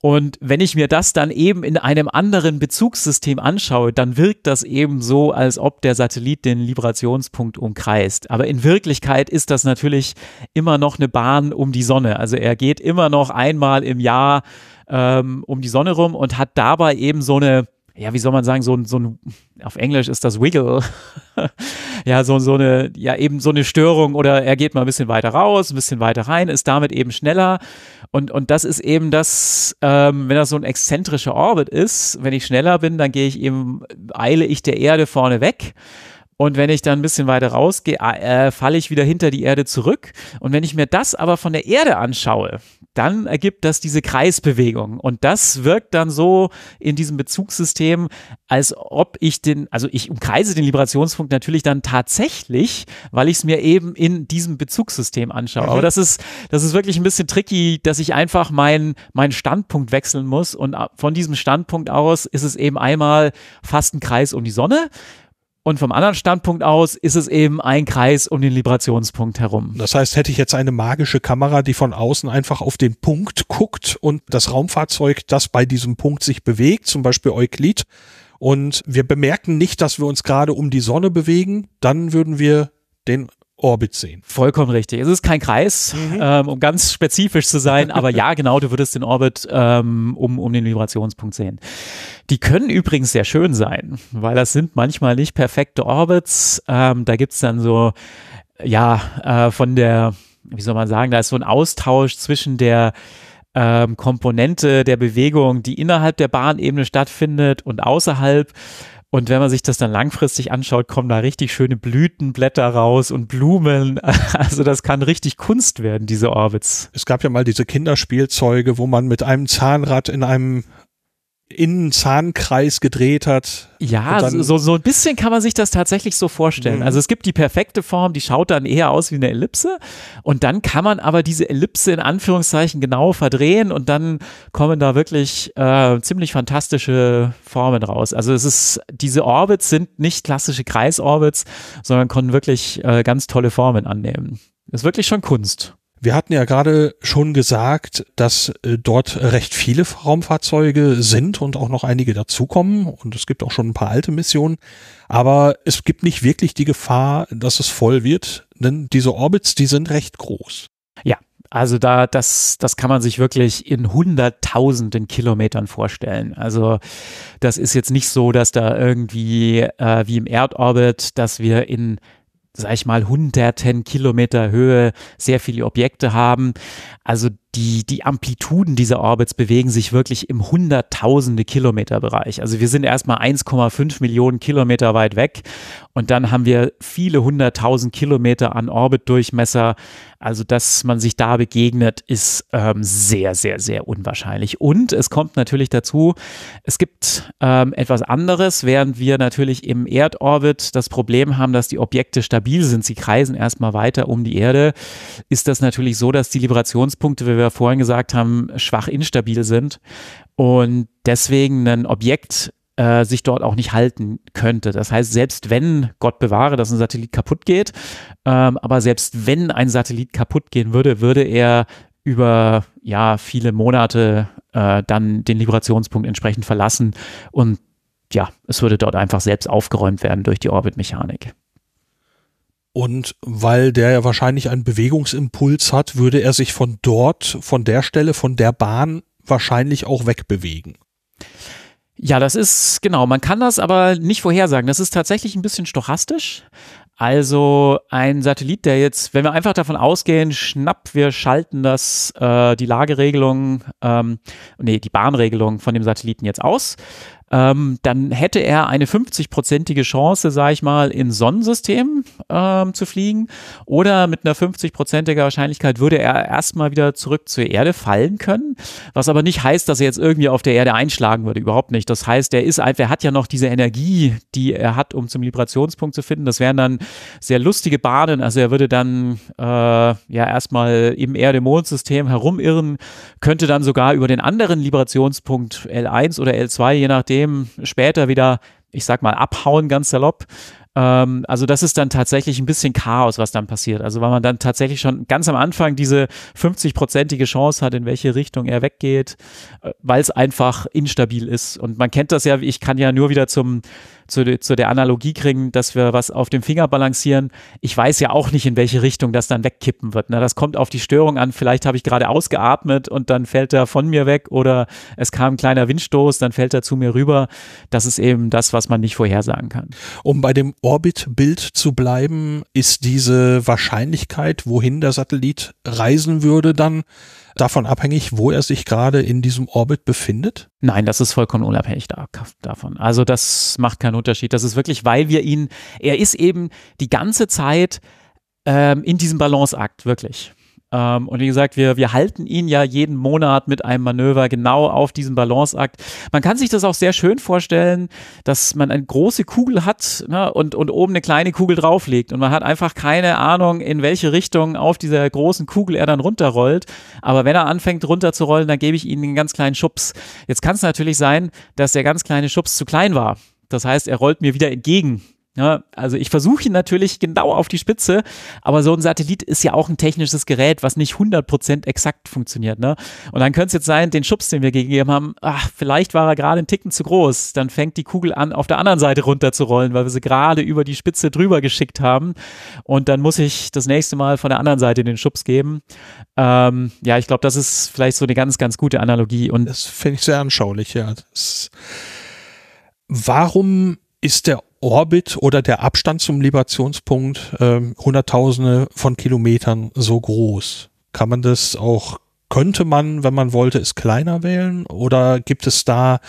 Und wenn ich mir das dann eben in einem anderen Bezugssystem anschaue, dann wirkt das eben so, als ob der Satellit den Librationspunkt umkreist. Aber in Wirklichkeit ist das natürlich immer noch eine Bahn um die Sonne. Also er geht immer noch einmal im Jahr ähm, um die Sonne rum und hat dabei eben so eine ja, wie soll man sagen, so, so ein, auf Englisch ist das Wiggle. ja, so, so eine, ja, eben so eine Störung oder er geht mal ein bisschen weiter raus, ein bisschen weiter rein, ist damit eben schneller. Und, und das ist eben das, ähm, wenn das so ein exzentrischer Orbit ist, wenn ich schneller bin, dann gehe ich eben, eile ich der Erde vorne weg. Und wenn ich dann ein bisschen weiter rausgehe, äh, falle ich wieder hinter die Erde zurück. Und wenn ich mir das aber von der Erde anschaue, dann ergibt das diese Kreisbewegung. Und das wirkt dann so in diesem Bezugssystem, als ob ich den, also ich umkreise den Liberationspunkt natürlich dann tatsächlich, weil ich es mir eben in diesem Bezugssystem anschaue. Mhm. Aber das ist, das ist wirklich ein bisschen tricky, dass ich einfach meinen mein Standpunkt wechseln muss. Und von diesem Standpunkt aus ist es eben einmal fast ein Kreis um die Sonne und vom anderen Standpunkt aus ist es eben ein Kreis um den Librationspunkt herum. Das heißt, hätte ich jetzt eine magische Kamera, die von außen einfach auf den Punkt guckt und das Raumfahrzeug, das bei diesem Punkt sich bewegt, zum Beispiel Euklid, und wir bemerken nicht, dass wir uns gerade um die Sonne bewegen, dann würden wir den Orbit sehen. Vollkommen richtig. Es ist kein Kreis, mhm. ähm, um ganz spezifisch zu sein, aber ja, genau, du würdest den Orbit ähm, um, um den Vibrationspunkt sehen. Die können übrigens sehr schön sein, weil das sind manchmal nicht perfekte Orbits. Ähm, da gibt's dann so ja, äh, von der, wie soll man sagen, da ist so ein Austausch zwischen der ähm, Komponente der Bewegung, die innerhalb der Bahnebene stattfindet und außerhalb. Und wenn man sich das dann langfristig anschaut, kommen da richtig schöne Blütenblätter raus und Blumen. Also das kann richtig Kunst werden, diese Orbits. Es gab ja mal diese Kinderspielzeuge, wo man mit einem Zahnrad in einem in Zahnkreis gedreht hat. Ja, so, so ein bisschen kann man sich das tatsächlich so vorstellen. Mhm. Also es gibt die perfekte Form, die schaut dann eher aus wie eine Ellipse und dann kann man aber diese Ellipse in Anführungszeichen genau verdrehen und dann kommen da wirklich äh, ziemlich fantastische Formen raus. Also es ist, diese Orbits sind nicht klassische Kreisorbits, sondern können wirklich äh, ganz tolle Formen annehmen. Das ist wirklich schon Kunst. Wir hatten ja gerade schon gesagt, dass äh, dort recht viele Raumfahrzeuge sind und auch noch einige dazukommen. Und es gibt auch schon ein paar alte Missionen. Aber es gibt nicht wirklich die Gefahr, dass es voll wird, denn diese Orbits, die sind recht groß. Ja, also da, das, das kann man sich wirklich in hunderttausenden Kilometern vorstellen. Also das ist jetzt nicht so, dass da irgendwie äh, wie im Erdorbit, dass wir in sag ich mal, hunderten Kilometer Höhe sehr viele Objekte haben. Also die, die Amplituden dieser Orbits bewegen sich wirklich im hunderttausende Kilometer Bereich. Also wir sind erstmal 1,5 Millionen Kilometer weit weg und dann haben wir viele hunderttausend Kilometer an Orbitdurchmesser. Also dass man sich da begegnet, ist ähm, sehr, sehr, sehr unwahrscheinlich. Und es kommt natürlich dazu, es gibt ähm, etwas anderes, während wir natürlich im Erdorbit das Problem haben, dass die Objekte stabil sind. Sie kreisen erstmal weiter um die Erde. Ist das natürlich so, dass die Liberationspunkte, wie wir vorhin gesagt haben, schwach instabil sind und deswegen ein Objekt äh, sich dort auch nicht halten könnte. Das heißt, selbst wenn, Gott bewahre, dass ein Satellit kaputt geht, ähm, aber selbst wenn ein Satellit kaputt gehen würde, würde er über ja viele Monate äh, dann den Liberationspunkt entsprechend verlassen und ja, es würde dort einfach selbst aufgeräumt werden durch die Orbitmechanik. Und weil der ja wahrscheinlich einen Bewegungsimpuls hat, würde er sich von dort, von der Stelle, von der Bahn wahrscheinlich auch wegbewegen. Ja, das ist genau. Man kann das aber nicht vorhersagen. Das ist tatsächlich ein bisschen stochastisch. Also ein Satellit, der jetzt, wenn wir einfach davon ausgehen, schnapp, wir schalten das, äh, die Lageregelung, ähm, nee, die Bahnregelung von dem Satelliten jetzt aus, ähm, dann hätte er eine 50-prozentige Chance, sage ich mal, in Sonnensystem ähm, zu fliegen. Oder mit einer 50-prozentiger Wahrscheinlichkeit würde er erstmal wieder zurück zur Erde fallen können. Was aber nicht heißt, dass er jetzt irgendwie auf der Erde einschlagen würde. Überhaupt nicht. Das heißt, er ist einfach, er hat ja noch diese Energie, die er hat, um zum Vibrationspunkt zu finden. Das wären dann sehr lustige Bahnen. Also er würde dann äh, ja erstmal im Erde-Mond-System herumirren, könnte dann sogar über den anderen Vibrationspunkt L1 oder L2, je nachdem, dem später wieder, ich sag mal, abhauen, ganz salopp. Ähm, also das ist dann tatsächlich ein bisschen Chaos, was dann passiert. Also weil man dann tatsächlich schon ganz am Anfang diese 50-prozentige Chance hat, in welche Richtung er weggeht, äh, weil es einfach instabil ist. Und man kennt das ja, ich kann ja nur wieder zum zu, zu der Analogie kriegen, dass wir was auf dem Finger balancieren. Ich weiß ja auch nicht, in welche Richtung das dann wegkippen wird. Ne? Das kommt auf die Störung an. Vielleicht habe ich gerade ausgeatmet und dann fällt er von mir weg oder es kam ein kleiner Windstoß, dann fällt er zu mir rüber. Das ist eben das, was man nicht vorhersagen kann. Um bei dem Orbitbild zu bleiben, ist diese Wahrscheinlichkeit, wohin der Satellit reisen würde, dann davon abhängig, wo er sich gerade in diesem Orbit befindet? Nein, das ist vollkommen unabhängig da, davon. Also das macht keinen Unterschied. Das ist wirklich, weil wir ihn, er ist eben die ganze Zeit ähm, in diesem Balanceakt, wirklich. Ähm, und wie gesagt, wir, wir halten ihn ja jeden Monat mit einem Manöver genau auf diesem Balanceakt. Man kann sich das auch sehr schön vorstellen, dass man eine große Kugel hat ne, und, und oben eine kleine Kugel drauflegt. Und man hat einfach keine Ahnung, in welche Richtung auf dieser großen Kugel er dann runterrollt. Aber wenn er anfängt runterzurollen, dann gebe ich ihm einen ganz kleinen Schubs. Jetzt kann es natürlich sein, dass der ganz kleine Schubs zu klein war. Das heißt, er rollt mir wieder entgegen ja, also ich versuche ihn natürlich genau auf die Spitze, aber so ein Satellit ist ja auch ein technisches Gerät, was nicht 100% exakt funktioniert. Ne? Und dann könnte es jetzt sein, den Schubs, den wir gegeben haben, ach, vielleicht war er gerade ein Ticken zu groß. Dann fängt die Kugel an, auf der anderen Seite runterzurollen, weil wir sie gerade über die Spitze drüber geschickt haben. Und dann muss ich das nächste Mal von der anderen Seite den Schubs geben. Ähm, ja, ich glaube, das ist vielleicht so eine ganz, ganz gute Analogie. Und das finde ich sehr anschaulich, ja. Das, warum ist der Orbit oder der Abstand zum Librationspunkt äh, Hunderttausende von Kilometern so groß? Kann man das auch, könnte man, wenn man wollte, es kleiner wählen? Oder gibt es da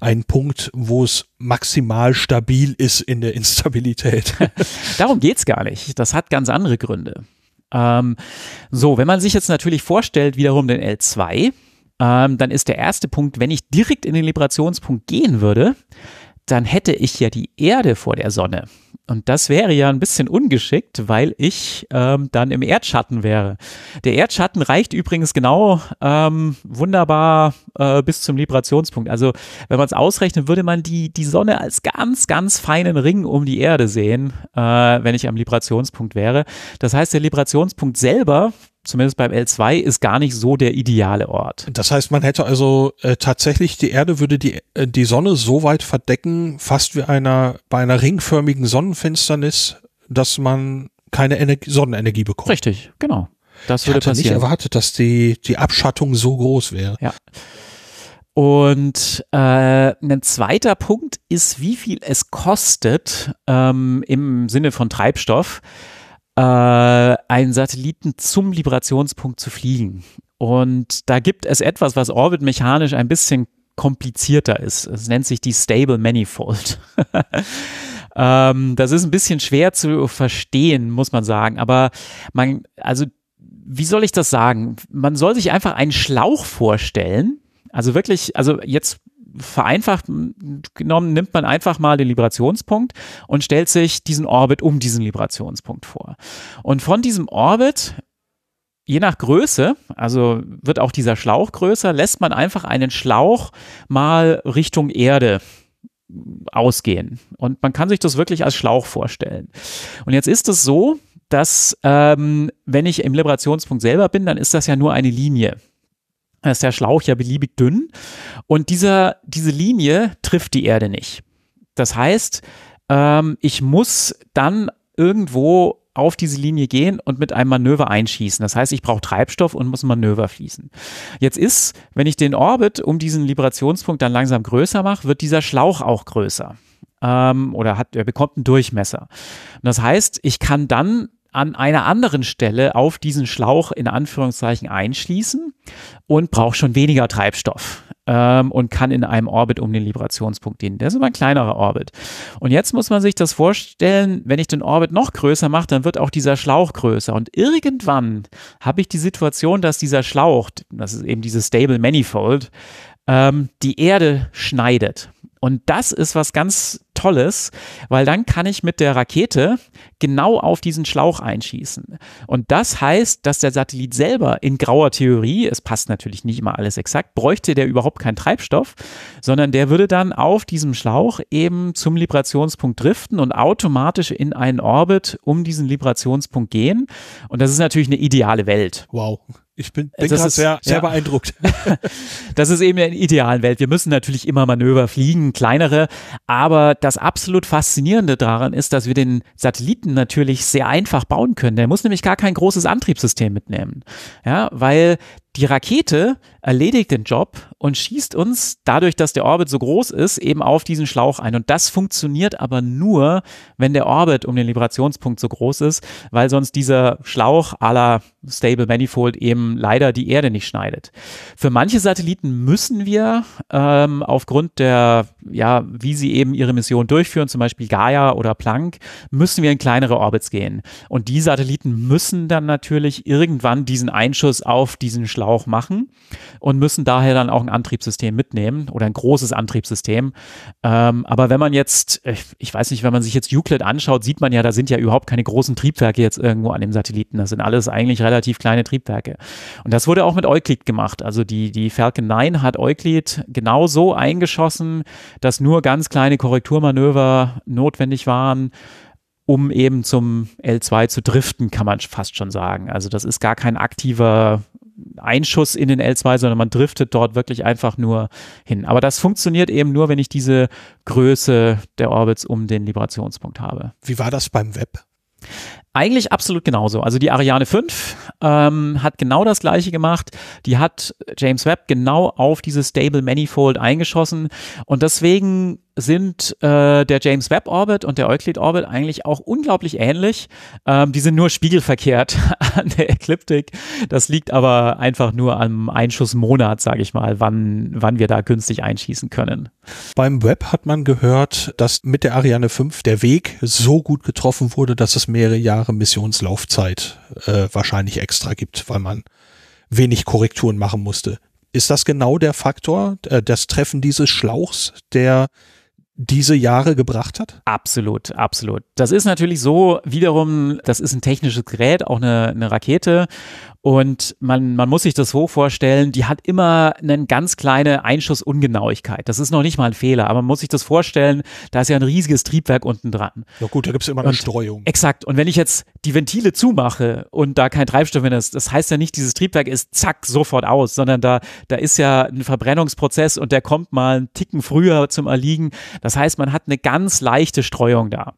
einen Punkt, wo es maximal stabil ist in der Instabilität? Darum geht's gar nicht. Das hat ganz andere Gründe. Ähm, so, wenn man sich jetzt natürlich vorstellt, wiederum den L2, ähm, dann ist der erste Punkt, wenn ich direkt in den Librationspunkt gehen würde, dann hätte ich ja die Erde vor der Sonne. Und das wäre ja ein bisschen ungeschickt, weil ich ähm, dann im Erdschatten wäre. Der Erdschatten reicht übrigens genau ähm, wunderbar äh, bis zum Librationspunkt. Also wenn man es ausrechnet, würde man die, die Sonne als ganz, ganz feinen Ring um die Erde sehen, äh, wenn ich am Librationspunkt wäre. Das heißt, der Librationspunkt selber zumindest beim L2, ist gar nicht so der ideale Ort. Das heißt, man hätte also äh, tatsächlich, die Erde würde die, äh, die Sonne so weit verdecken, fast wie einer, bei einer ringförmigen Sonnenfinsternis, dass man keine Energie, Sonnenenergie bekommt. Richtig, genau. Das würde ich hatte passieren. nicht erwartet, dass die, die Abschattung so groß wäre. Ja. Und äh, ein zweiter Punkt ist, wie viel es kostet ähm, im Sinne von Treibstoff äh, einen Satelliten zum Liberationspunkt zu fliegen. Und da gibt es etwas, was orbitmechanisch ein bisschen komplizierter ist. Es nennt sich die Stable Manifold. ähm, das ist ein bisschen schwer zu verstehen, muss man sagen. Aber man, also, wie soll ich das sagen? Man soll sich einfach einen Schlauch vorstellen. Also wirklich, also jetzt vereinfacht genommen nimmt man einfach mal den Librationspunkt und stellt sich diesen Orbit um diesen Librationspunkt vor. Und von diesem Orbit je nach Größe, also wird auch dieser Schlauch größer, lässt man einfach einen Schlauch mal Richtung Erde ausgehen. Und man kann sich das wirklich als Schlauch vorstellen. Und jetzt ist es so, dass ähm, wenn ich im Liberationspunkt selber bin, dann ist das ja nur eine Linie. Ist der Schlauch ja beliebig dünn und dieser, diese Linie trifft die Erde nicht. Das heißt, ähm, ich muss dann irgendwo auf diese Linie gehen und mit einem Manöver einschießen. Das heißt, ich brauche Treibstoff und muss ein Manöver fließen. Jetzt ist, wenn ich den Orbit um diesen Liberationspunkt dann langsam größer mache, wird dieser Schlauch auch größer. Ähm, oder hat, er bekommt einen Durchmesser. Und das heißt, ich kann dann an einer anderen Stelle auf diesen Schlauch in Anführungszeichen einschließen und braucht schon weniger Treibstoff ähm, und kann in einem Orbit um den Liberationspunkt dienen. Der ist aber ein kleinerer Orbit. Und jetzt muss man sich das vorstellen, wenn ich den Orbit noch größer mache, dann wird auch dieser Schlauch größer. Und irgendwann habe ich die Situation, dass dieser Schlauch, das ist eben dieses Stable Manifold, ähm, die Erde schneidet. Und das ist was ganz Tolles, weil dann kann ich mit der Rakete genau auf diesen Schlauch einschießen. Und das heißt, dass der Satellit selber in grauer Theorie, es passt natürlich nicht immer alles exakt, bräuchte der überhaupt keinen Treibstoff, sondern der würde dann auf diesem Schlauch eben zum Librationspunkt driften und automatisch in einen Orbit um diesen Librationspunkt gehen. Und das ist natürlich eine ideale Welt. Wow. Ich bin, bin gerade sehr, sehr ja. beeindruckt. das ist eben in der idealen Welt. Wir müssen natürlich immer Manöver fliegen, kleinere. Aber das absolut Faszinierende daran ist, dass wir den Satelliten natürlich sehr einfach bauen können. Der muss nämlich gar kein großes Antriebssystem mitnehmen. Ja, weil die Rakete erledigt den Job und schießt uns dadurch, dass der Orbit so groß ist, eben auf diesen Schlauch ein. Und das funktioniert aber nur, wenn der Orbit um den Liberationspunkt so groß ist, weil sonst dieser Schlauch la Stable Manifold eben leider die Erde nicht schneidet. Für manche Satelliten müssen wir ähm, aufgrund der, ja, wie sie eben ihre Mission durchführen, zum Beispiel Gaia oder Planck, müssen wir in kleinere Orbits gehen. Und die Satelliten müssen dann natürlich irgendwann diesen Einschuss auf diesen Schlauch auch machen und müssen daher dann auch ein Antriebssystem mitnehmen oder ein großes Antriebssystem. Ähm, aber wenn man jetzt, ich weiß nicht, wenn man sich jetzt Euclid anschaut, sieht man ja, da sind ja überhaupt keine großen Triebwerke jetzt irgendwo an dem Satelliten. Das sind alles eigentlich relativ kleine Triebwerke. Und das wurde auch mit Euclid gemacht. Also die, die Falcon 9 hat Euclid genau so eingeschossen, dass nur ganz kleine Korrekturmanöver notwendig waren um eben zum L2 zu driften, kann man fast schon sagen. Also das ist gar kein aktiver Einschuss in den L2, sondern man driftet dort wirklich einfach nur hin. Aber das funktioniert eben nur, wenn ich diese Größe der Orbits um den Liberationspunkt habe. Wie war das beim Web? Eigentlich absolut genauso. Also die Ariane 5 ähm, hat genau das gleiche gemacht. Die hat James Webb genau auf dieses Stable Manifold eingeschossen und deswegen sind äh, der James Webb Orbit und der Euclid Orbit eigentlich auch unglaublich ähnlich. Ähm, die sind nur spiegelverkehrt an der Ekliptik. Das liegt aber einfach nur am Einschussmonat, sage ich mal, wann, wann wir da günstig einschießen können. Beim Webb hat man gehört, dass mit der Ariane 5 der Weg so gut getroffen wurde, dass es mehrere Jahre Missionslaufzeit äh, wahrscheinlich extra gibt, weil man wenig Korrekturen machen musste. Ist das genau der Faktor, äh, das Treffen dieses Schlauchs, der diese Jahre gebracht hat? Absolut, absolut. Das ist natürlich so, wiederum, das ist ein technisches Gerät, auch eine, eine Rakete. Und man, man muss sich das so vorstellen, die hat immer eine ganz kleine Einschussungenauigkeit. Das ist noch nicht mal ein Fehler, aber man muss sich das vorstellen, da ist ja ein riesiges Triebwerk unten dran. Ja gut, da gibt es immer eine und, Streuung. Exakt. Und wenn ich jetzt die Ventile zumache und da kein Treibstoff mehr ist, das heißt ja nicht, dieses Triebwerk ist zack sofort aus, sondern da, da ist ja ein Verbrennungsprozess und der kommt mal einen Ticken früher zum Erliegen. Das heißt, man hat eine ganz leichte Streuung da.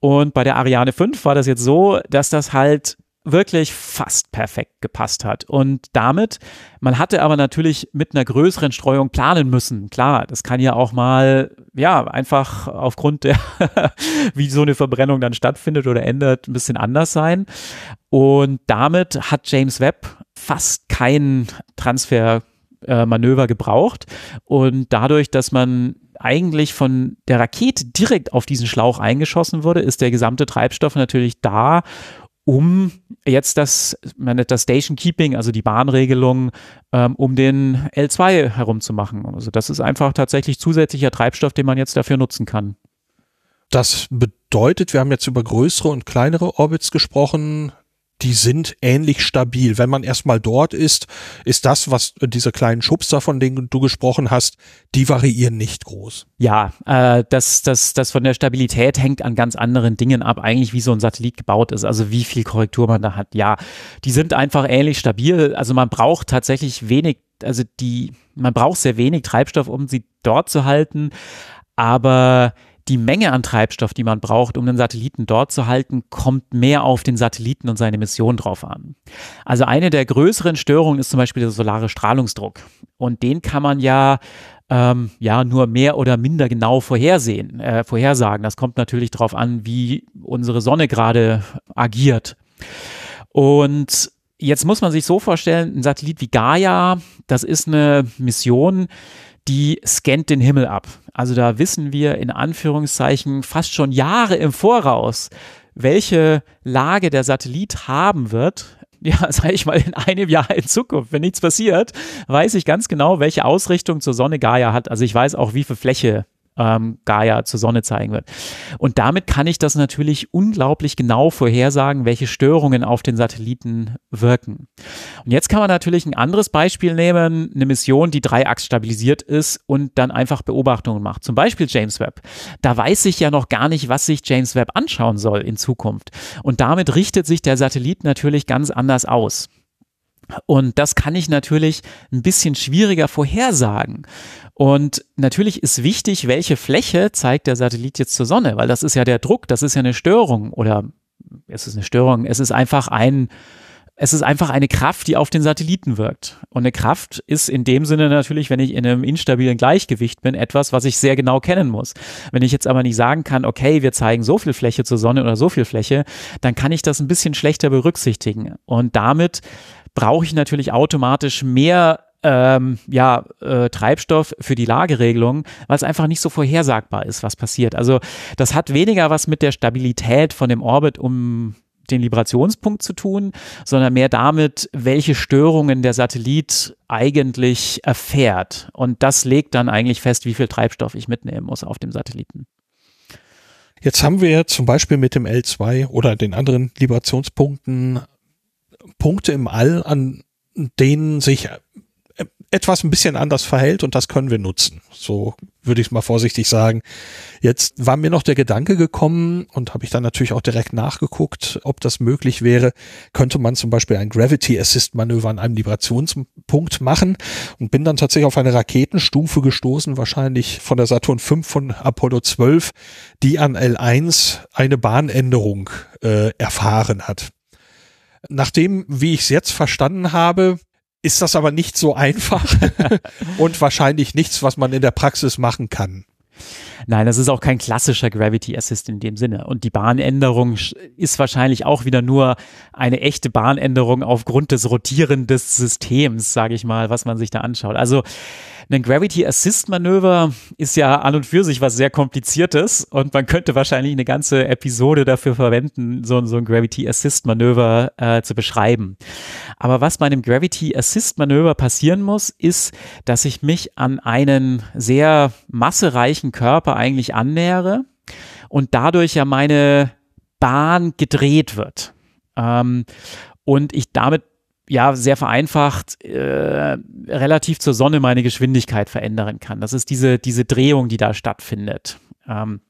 Und bei der Ariane 5 war das jetzt so, dass das halt wirklich fast perfekt gepasst hat. Und damit, man hatte aber natürlich mit einer größeren Streuung planen müssen. Klar, das kann ja auch mal, ja, einfach aufgrund der, wie so eine Verbrennung dann stattfindet oder ändert, ein bisschen anders sein. Und damit hat James Webb fast kein Transfermanöver gebraucht. Und dadurch, dass man eigentlich von der Rakete direkt auf diesen Schlauch eingeschossen wurde, ist der gesamte Treibstoff natürlich da, um jetzt das, man nennt das Station Keeping, also die Bahnregelung, ähm, um den L2 herumzumachen. Also das ist einfach tatsächlich zusätzlicher Treibstoff, den man jetzt dafür nutzen kann. Das bedeutet, wir haben jetzt über größere und kleinere Orbits gesprochen die sind ähnlich stabil. Wenn man erstmal dort ist, ist das, was diese kleinen Schubser, von denen du gesprochen hast, die variieren nicht groß. Ja, äh, das, das, das von der Stabilität hängt an ganz anderen Dingen ab, eigentlich wie so ein Satellit gebaut ist, also wie viel Korrektur man da hat. Ja, die sind einfach ähnlich stabil. Also man braucht tatsächlich wenig, also die, man braucht sehr wenig Treibstoff, um sie dort zu halten. Aber die Menge an Treibstoff, die man braucht, um den Satelliten dort zu halten, kommt mehr auf den Satelliten und seine Mission drauf an. Also eine der größeren Störungen ist zum Beispiel der solare Strahlungsdruck. Und den kann man ja ähm, ja nur mehr oder minder genau vorhersehen, äh, vorhersagen. Das kommt natürlich darauf an, wie unsere Sonne gerade agiert. Und jetzt muss man sich so vorstellen, ein Satellit wie Gaia, das ist eine Mission, die scannt den Himmel ab. Also da wissen wir in Anführungszeichen fast schon Jahre im Voraus, welche Lage der Satellit haben wird. Ja, sage ich mal, in einem Jahr in Zukunft. Wenn nichts passiert, weiß ich ganz genau, welche Ausrichtung zur Sonne Gaia hat. Also ich weiß auch, wie viel Fläche ähm, Gaia zur Sonne zeigen wird. Und damit kann ich das natürlich unglaublich genau vorhersagen, welche Störungen auf den Satelliten wirken. Und jetzt kann man natürlich ein anderes Beispiel nehmen, eine Mission, die dreiachs stabilisiert ist und dann einfach Beobachtungen macht. Zum Beispiel James Webb. Da weiß ich ja noch gar nicht, was sich James Webb anschauen soll in Zukunft. Und damit richtet sich der Satellit natürlich ganz anders aus. Und das kann ich natürlich ein bisschen schwieriger vorhersagen. Und natürlich ist wichtig, welche Fläche zeigt der Satellit jetzt zur Sonne, weil das ist ja der Druck, das ist ja eine Störung oder es ist eine Störung, es ist einfach ein, es ist einfach eine Kraft, die auf den Satelliten wirkt. Und eine Kraft ist in dem Sinne natürlich, wenn ich in einem instabilen Gleichgewicht bin, etwas, was ich sehr genau kennen muss. Wenn ich jetzt aber nicht sagen kann, okay, wir zeigen so viel Fläche zur Sonne oder so viel Fläche, dann kann ich das ein bisschen schlechter berücksichtigen. Und damit brauche ich natürlich automatisch mehr ähm, ja, äh, Treibstoff für die Lageregelung, weil es einfach nicht so vorhersagbar ist, was passiert. Also das hat weniger was mit der Stabilität von dem Orbit um den Librationspunkt zu tun, sondern mehr damit, welche Störungen der Satellit eigentlich erfährt. Und das legt dann eigentlich fest, wie viel Treibstoff ich mitnehmen muss auf dem Satelliten. Jetzt haben wir zum Beispiel mit dem L2 oder den anderen Librationspunkten Punkte im All, an denen sich äh, etwas ein bisschen anders verhält und das können wir nutzen. So würde ich es mal vorsichtig sagen. Jetzt war mir noch der Gedanke gekommen und habe ich dann natürlich auch direkt nachgeguckt, ob das möglich wäre. Könnte man zum Beispiel ein Gravity Assist Manöver an einem Vibrationspunkt machen und bin dann tatsächlich auf eine Raketenstufe gestoßen, wahrscheinlich von der Saturn V von Apollo 12, die an L1 eine Bahnänderung äh, erfahren hat. Nachdem, wie ich es jetzt verstanden habe, ist das aber nicht so einfach und wahrscheinlich nichts, was man in der Praxis machen kann. Nein, das ist auch kein klassischer Gravity Assist in dem Sinne. Und die Bahnänderung ist wahrscheinlich auch wieder nur eine echte Bahnänderung aufgrund des Rotieren des Systems, sage ich mal, was man sich da anschaut. Also ein Gravity Assist Manöver ist ja an und für sich was sehr kompliziertes und man könnte wahrscheinlich eine ganze Episode dafür verwenden, so, so ein Gravity Assist Manöver äh, zu beschreiben. Aber was bei einem Gravity Assist Manöver passieren muss, ist, dass ich mich an einen sehr massereichen Körper eigentlich annähere und dadurch ja meine Bahn gedreht wird. Ähm, und ich damit ja, sehr vereinfacht äh, relativ zur Sonne meine Geschwindigkeit verändern kann. Das ist diese, diese Drehung, die da stattfindet. Ähm,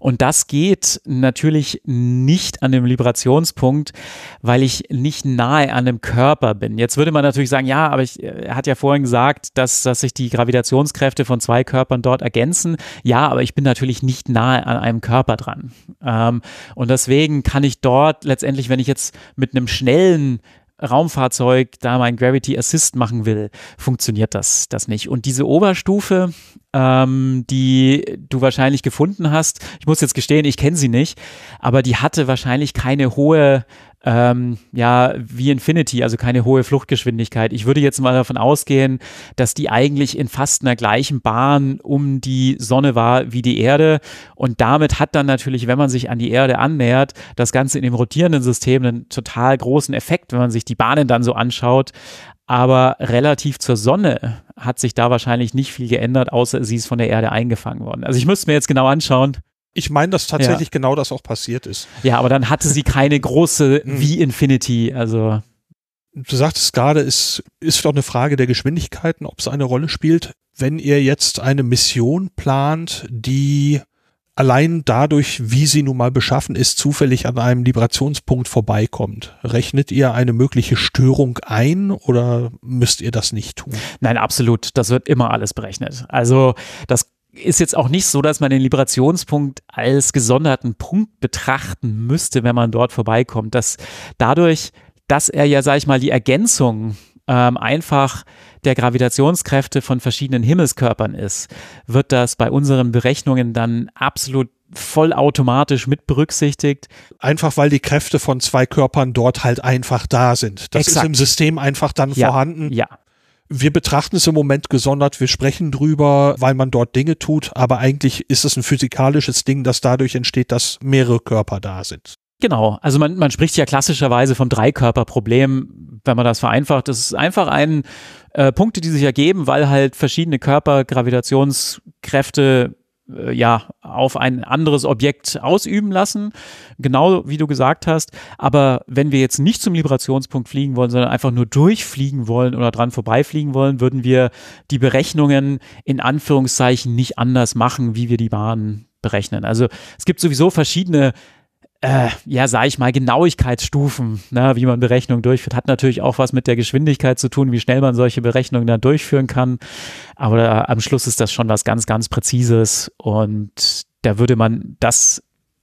und das geht natürlich nicht an dem Liberationspunkt, weil ich nicht nahe an dem Körper bin. Jetzt würde man natürlich sagen, ja, aber ich, er hat ja vorhin gesagt, dass, dass sich die Gravitationskräfte von zwei Körpern dort ergänzen. Ja, aber ich bin natürlich nicht nahe an einem Körper dran. Ähm, und deswegen kann ich dort letztendlich, wenn ich jetzt mit einem schnellen Raumfahrzeug da mein Gravity Assist machen will, funktioniert das, das nicht. Und diese Oberstufe, ähm, die du wahrscheinlich gefunden hast, ich muss jetzt gestehen, ich kenne sie nicht, aber die hatte wahrscheinlich keine hohe ähm, ja, wie Infinity, also keine hohe Fluchtgeschwindigkeit. Ich würde jetzt mal davon ausgehen, dass die eigentlich in fast einer gleichen Bahn um die Sonne war wie die Erde. Und damit hat dann natürlich, wenn man sich an die Erde annähert, das Ganze in dem rotierenden System einen total großen Effekt, wenn man sich die Bahnen dann so anschaut. Aber relativ zur Sonne hat sich da wahrscheinlich nicht viel geändert, außer sie ist von der Erde eingefangen worden. Also ich müsste mir jetzt genau anschauen, ich meine, dass tatsächlich ja. genau das auch passiert ist. Ja, aber dann hatte sie keine große hm. wie Infinity, also. Du sagtest gerade, es ist doch eine Frage der Geschwindigkeiten, ob es eine Rolle spielt. Wenn ihr jetzt eine Mission plant, die allein dadurch, wie sie nun mal beschaffen ist, zufällig an einem Librationspunkt vorbeikommt. Rechnet ihr eine mögliche Störung ein oder müsst ihr das nicht tun? Nein, absolut. Das wird immer alles berechnet. Also das ist jetzt auch nicht so, dass man den Liberationspunkt als gesonderten Punkt betrachten müsste, wenn man dort vorbeikommt. Dass dadurch, dass er ja, sag ich mal, die Ergänzung ähm, einfach der Gravitationskräfte von verschiedenen Himmelskörpern ist, wird das bei unseren Berechnungen dann absolut vollautomatisch mit berücksichtigt. Einfach weil die Kräfte von zwei Körpern dort halt einfach da sind. Das Exakt. ist im System einfach dann ja, vorhanden. Ja, wir betrachten es im Moment gesondert, wir sprechen drüber, weil man dort Dinge tut, aber eigentlich ist es ein physikalisches Ding, das dadurch entsteht, dass mehrere Körper da sind. Genau, also man, man spricht ja klassischerweise vom Dreikörperproblem, wenn man das vereinfacht. Das ist einfach ein äh, Punkte, die sich ergeben, weil halt verschiedene Körper Gravitationskräfte äh, ja, auf ein anderes Objekt ausüben lassen, genau wie du gesagt hast. Aber wenn wir jetzt nicht zum Liberationspunkt fliegen wollen, sondern einfach nur durchfliegen wollen oder dran vorbeifliegen wollen, würden wir die Berechnungen in Anführungszeichen nicht anders machen, wie wir die Bahn berechnen. Also es gibt sowieso verschiedene äh, ja, sage ich mal, Genauigkeitsstufen, ne, wie man Berechnungen durchführt, hat natürlich auch was mit der Geschwindigkeit zu tun, wie schnell man solche Berechnungen dann durchführen kann. Aber am Schluss ist das schon was ganz, ganz Präzises und da würde man das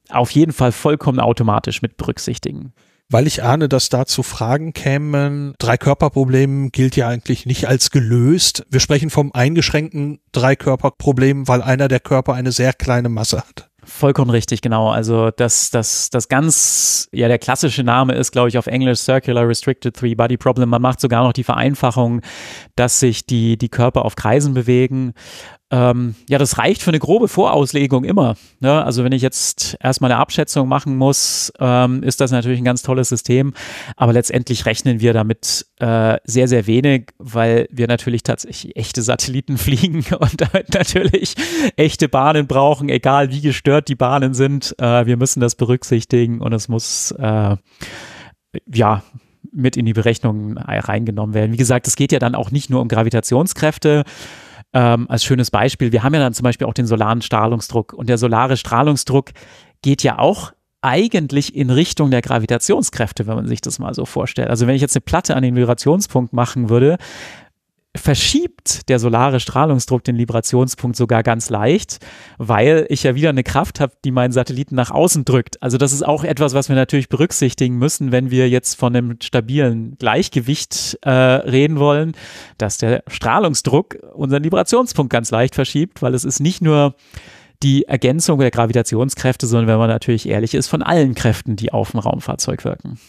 auf jeden Fall vollkommen automatisch mit berücksichtigen. Weil ich ahne, dass dazu Fragen kämen. Dreikörperproblem gilt ja eigentlich nicht als gelöst. Wir sprechen vom eingeschränkten Dreikörperproblem, weil einer der Körper eine sehr kleine Masse hat. Vollkommen richtig, genau. Also das, das, das ganz, ja, der klassische Name ist, glaube ich, auf Englisch Circular Restricted Three Body Problem. Man macht sogar noch die Vereinfachung, dass sich die, die Körper auf Kreisen bewegen ähm, ja, das reicht für eine grobe Vorauslegung immer. Ne? Also wenn ich jetzt erstmal eine Abschätzung machen muss, ähm, ist das natürlich ein ganz tolles System. Aber letztendlich rechnen wir damit äh, sehr, sehr wenig, weil wir natürlich tatsächlich echte Satelliten fliegen und damit natürlich echte Bahnen brauchen, egal wie gestört die Bahnen sind. Äh, wir müssen das berücksichtigen und es muss äh, ja mit in die Berechnungen reingenommen werden. Wie gesagt, es geht ja dann auch nicht nur um Gravitationskräfte, ähm, als schönes Beispiel. Wir haben ja dann zum Beispiel auch den solaren Strahlungsdruck und der solare Strahlungsdruck geht ja auch eigentlich in Richtung der Gravitationskräfte, wenn man sich das mal so vorstellt. Also wenn ich jetzt eine Platte an den Vibrationspunkt machen würde, verschiebt der solare Strahlungsdruck den Librationspunkt sogar ganz leicht, weil ich ja wieder eine Kraft habe, die meinen Satelliten nach außen drückt. Also das ist auch etwas, was wir natürlich berücksichtigen müssen, wenn wir jetzt von einem stabilen Gleichgewicht äh, reden wollen, dass der Strahlungsdruck unseren Librationspunkt ganz leicht verschiebt, weil es ist nicht nur die Ergänzung der Gravitationskräfte, sondern wenn man natürlich ehrlich ist, von allen Kräften, die auf dem Raumfahrzeug wirken.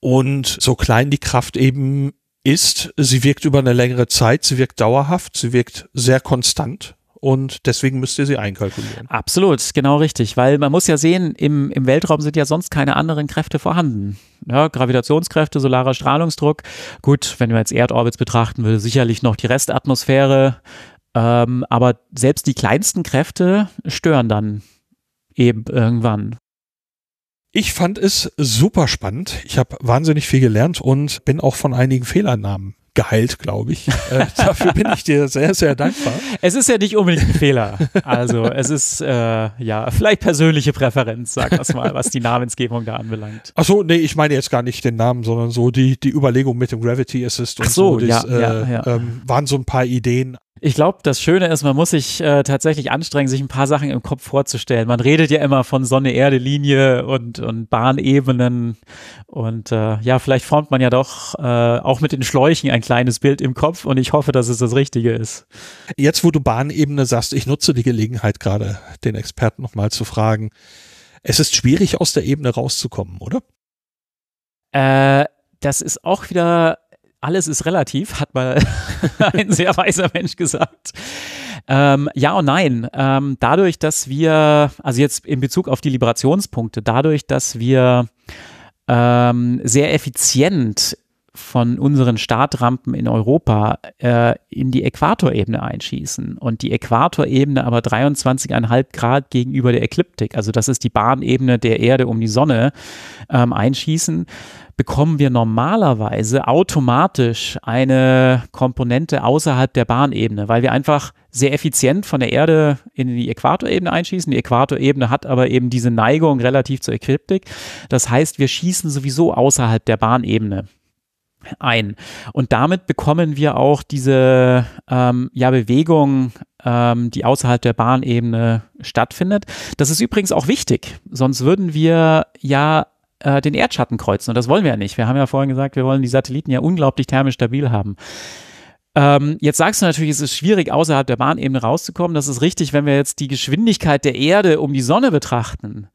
Und so klein die Kraft eben ist, sie wirkt über eine längere Zeit, sie wirkt dauerhaft, sie wirkt sehr konstant und deswegen müsst ihr sie einkalkulieren. Absolut, genau richtig, weil man muss ja sehen, im, im Weltraum sind ja sonst keine anderen Kräfte vorhanden. Ja, Gravitationskräfte, solarer Strahlungsdruck. Gut, wenn wir jetzt Erdorbits betrachten, würde sicherlich noch die Restatmosphäre, ähm, aber selbst die kleinsten Kräfte stören dann eben irgendwann. Ich fand es super spannend. Ich habe wahnsinnig viel gelernt und bin auch von einigen Fehlannahmen geheilt, glaube ich. Äh, dafür bin ich dir sehr, sehr dankbar. Es ist ja nicht unbedingt ein Fehler. Also es ist äh, ja vielleicht persönliche Präferenz, sag das mal, was die Namensgebung da anbelangt. Ach so, nee, ich meine jetzt gar nicht den Namen, sondern so die, die Überlegung mit dem Gravity Assist und Ach so, so. Das, ja, ja, ja. Ähm, waren so ein paar Ideen. Ich glaube, das Schöne ist, man muss sich äh, tatsächlich anstrengen, sich ein paar Sachen im Kopf vorzustellen. Man redet ja immer von Sonne-Erde-Linie und, und Bahnebenen und äh, ja, vielleicht formt man ja doch äh, auch mit den Schläuchen ein kleines Bild im Kopf und ich hoffe, dass es das Richtige ist. Jetzt, wo du Bahnebene sagst, ich nutze die Gelegenheit gerade, den Experten nochmal zu fragen. Es ist schwierig, aus der Ebene rauszukommen, oder? Äh, das ist auch wieder alles ist relativ, hat mal ein sehr weiser Mensch gesagt. Ähm, ja und nein. Ähm, dadurch, dass wir, also jetzt in Bezug auf die Liberationspunkte, dadurch, dass wir ähm, sehr effizient von unseren Startrampen in Europa äh, in die Äquatorebene einschießen und die Äquatorebene aber 23,5 Grad gegenüber der Ekliptik, also das ist die Bahnebene der Erde um die Sonne, ähm, einschießen, bekommen wir normalerweise automatisch eine Komponente außerhalb der Bahnebene, weil wir einfach sehr effizient von der Erde in die Äquatorebene einschießen. Die Äquatorebene hat aber eben diese Neigung relativ zur Ekliptik. Das heißt, wir schießen sowieso außerhalb der Bahnebene ein. Und damit bekommen wir auch diese ähm, ja, Bewegung, ähm, die außerhalb der Bahnebene stattfindet. Das ist übrigens auch wichtig, sonst würden wir ja äh, den Erdschatten kreuzen. Und das wollen wir ja nicht. Wir haben ja vorhin gesagt, wir wollen die Satelliten ja unglaublich thermisch stabil haben. Ähm, jetzt sagst du natürlich, es ist schwierig, außerhalb der Bahnebene rauszukommen. Das ist richtig, wenn wir jetzt die Geschwindigkeit der Erde um die Sonne betrachten.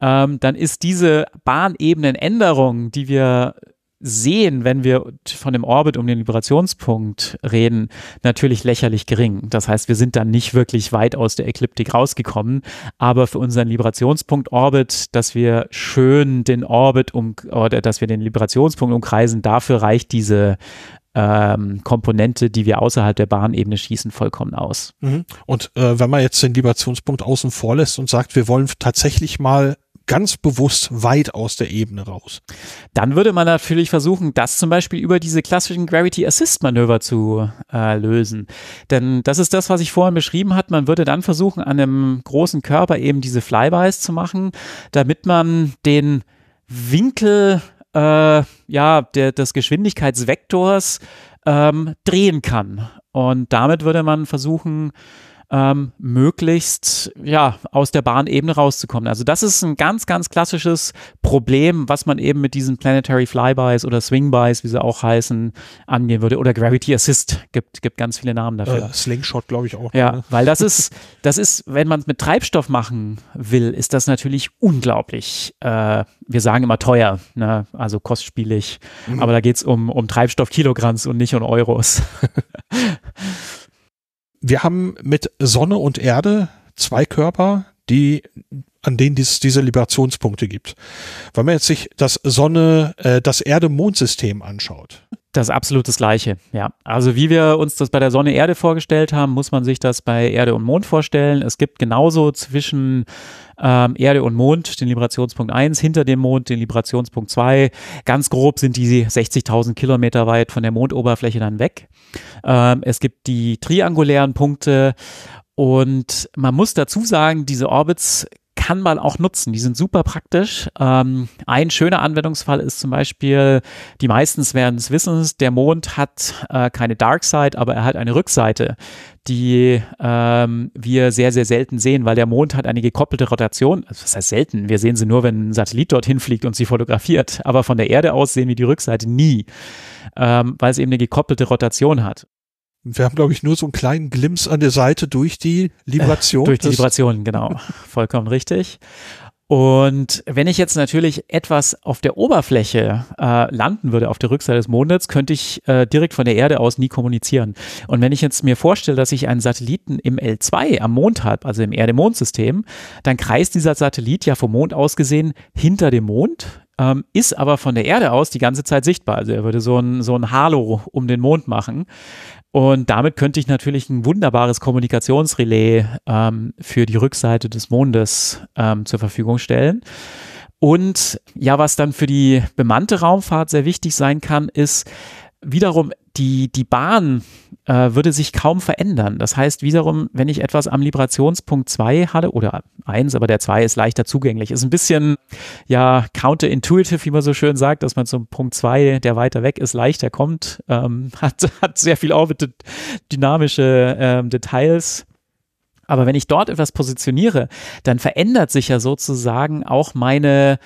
Ähm, dann ist diese Bahnebenenänderung, die wir sehen, wenn wir von dem Orbit um den Vibrationspunkt reden, natürlich lächerlich gering. Das heißt, wir sind dann nicht wirklich weit aus der Ekliptik rausgekommen, aber für unseren Librationspunkt-Orbit, dass wir schön den Orbit um, oder dass wir den Librationspunkt umkreisen, dafür reicht diese ähm, Komponente, die wir außerhalb der Bahnebene schießen, vollkommen aus. Mhm. Und äh, wenn man jetzt den Librationspunkt außen vor lässt und sagt, wir wollen tatsächlich mal ganz bewusst weit aus der Ebene raus. Dann würde man natürlich versuchen, das zum Beispiel über diese klassischen Gravity Assist Manöver zu äh, lösen. Denn das ist das, was ich vorhin beschrieben hat. Man würde dann versuchen, an einem großen Körper eben diese Flybys zu machen, damit man den Winkel äh, ja, der, des Geschwindigkeitsvektors ähm, drehen kann. Und damit würde man versuchen, ähm, möglichst ja aus der Bahnebene rauszukommen. Also das ist ein ganz, ganz klassisches Problem, was man eben mit diesen Planetary Flybys oder Swingbys, wie sie auch heißen, angehen würde. Oder Gravity Assist gibt, gibt ganz viele Namen dafür. Äh, Slingshot, glaube ich auch. Ja, ne? weil das ist, das ist, wenn man es mit Treibstoff machen will, ist das natürlich unglaublich. Äh, wir sagen immer teuer, ne? also kostspielig. Mhm. Aber da geht es um, um Treibstoffkilogramms und nicht um Euros. wir haben mit Sonne und Erde zwei Körper, die an denen es diese Liberationspunkte gibt. Wenn man jetzt sich das Sonne, äh, das Erde-Mond-System anschaut. Das absolut das Gleiche, ja. Also wie wir uns das bei der Sonne Erde vorgestellt haben, muss man sich das bei Erde und Mond vorstellen. Es gibt genauso zwischen ähm, Erde und Mond den Liberationspunkt 1, hinter dem Mond den Liberationspunkt 2. Ganz grob sind die 60.000 Kilometer weit von der Mondoberfläche dann weg. Ähm, es gibt die triangulären Punkte und man muss dazu sagen, diese Orbits kann man auch nutzen. Die sind super praktisch. Ähm, ein schöner Anwendungsfall ist zum Beispiel, die meistens werden es wissen, der Mond hat äh, keine Dark Side, aber er hat eine Rückseite, die ähm, wir sehr, sehr selten sehen, weil der Mond hat eine gekoppelte Rotation. Also das heißt selten. Wir sehen sie nur, wenn ein Satellit dorthin fliegt und sie fotografiert. Aber von der Erde aus sehen wir die Rückseite nie, ähm, weil es eben eine gekoppelte Rotation hat. Wir haben, glaube ich, nur so einen kleinen Glimps an der Seite durch die Libration. Äh, durch die Libration, genau. Vollkommen richtig. Und wenn ich jetzt natürlich etwas auf der Oberfläche äh, landen würde, auf der Rückseite des Mondes, könnte ich äh, direkt von der Erde aus nie kommunizieren. Und wenn ich jetzt mir vorstelle, dass ich einen Satelliten im L2 am Mond habe, also im Erde-Mond-System, dann kreist dieser Satellit ja vom Mond aus gesehen hinter dem Mond, ähm, ist aber von der Erde aus die ganze Zeit sichtbar. Also er würde so ein, so ein Halo um den Mond machen. Und damit könnte ich natürlich ein wunderbares Kommunikationsrelais ähm, für die Rückseite des Mondes ähm, zur Verfügung stellen. Und ja, was dann für die bemannte Raumfahrt sehr wichtig sein kann, ist wiederum die, die Bahn äh, würde sich kaum verändern. Das heißt wiederum, wenn ich etwas am Librationspunkt 2 hatte, oder 1, aber der 2 ist leichter zugänglich, ist ein bisschen ja counterintuitive, wie man so schön sagt, dass man zum Punkt 2, der weiter weg ist, leichter kommt, ähm, hat, hat sehr viel orbit-dynamische ähm, Details. Aber wenn ich dort etwas positioniere, dann verändert sich ja sozusagen auch meine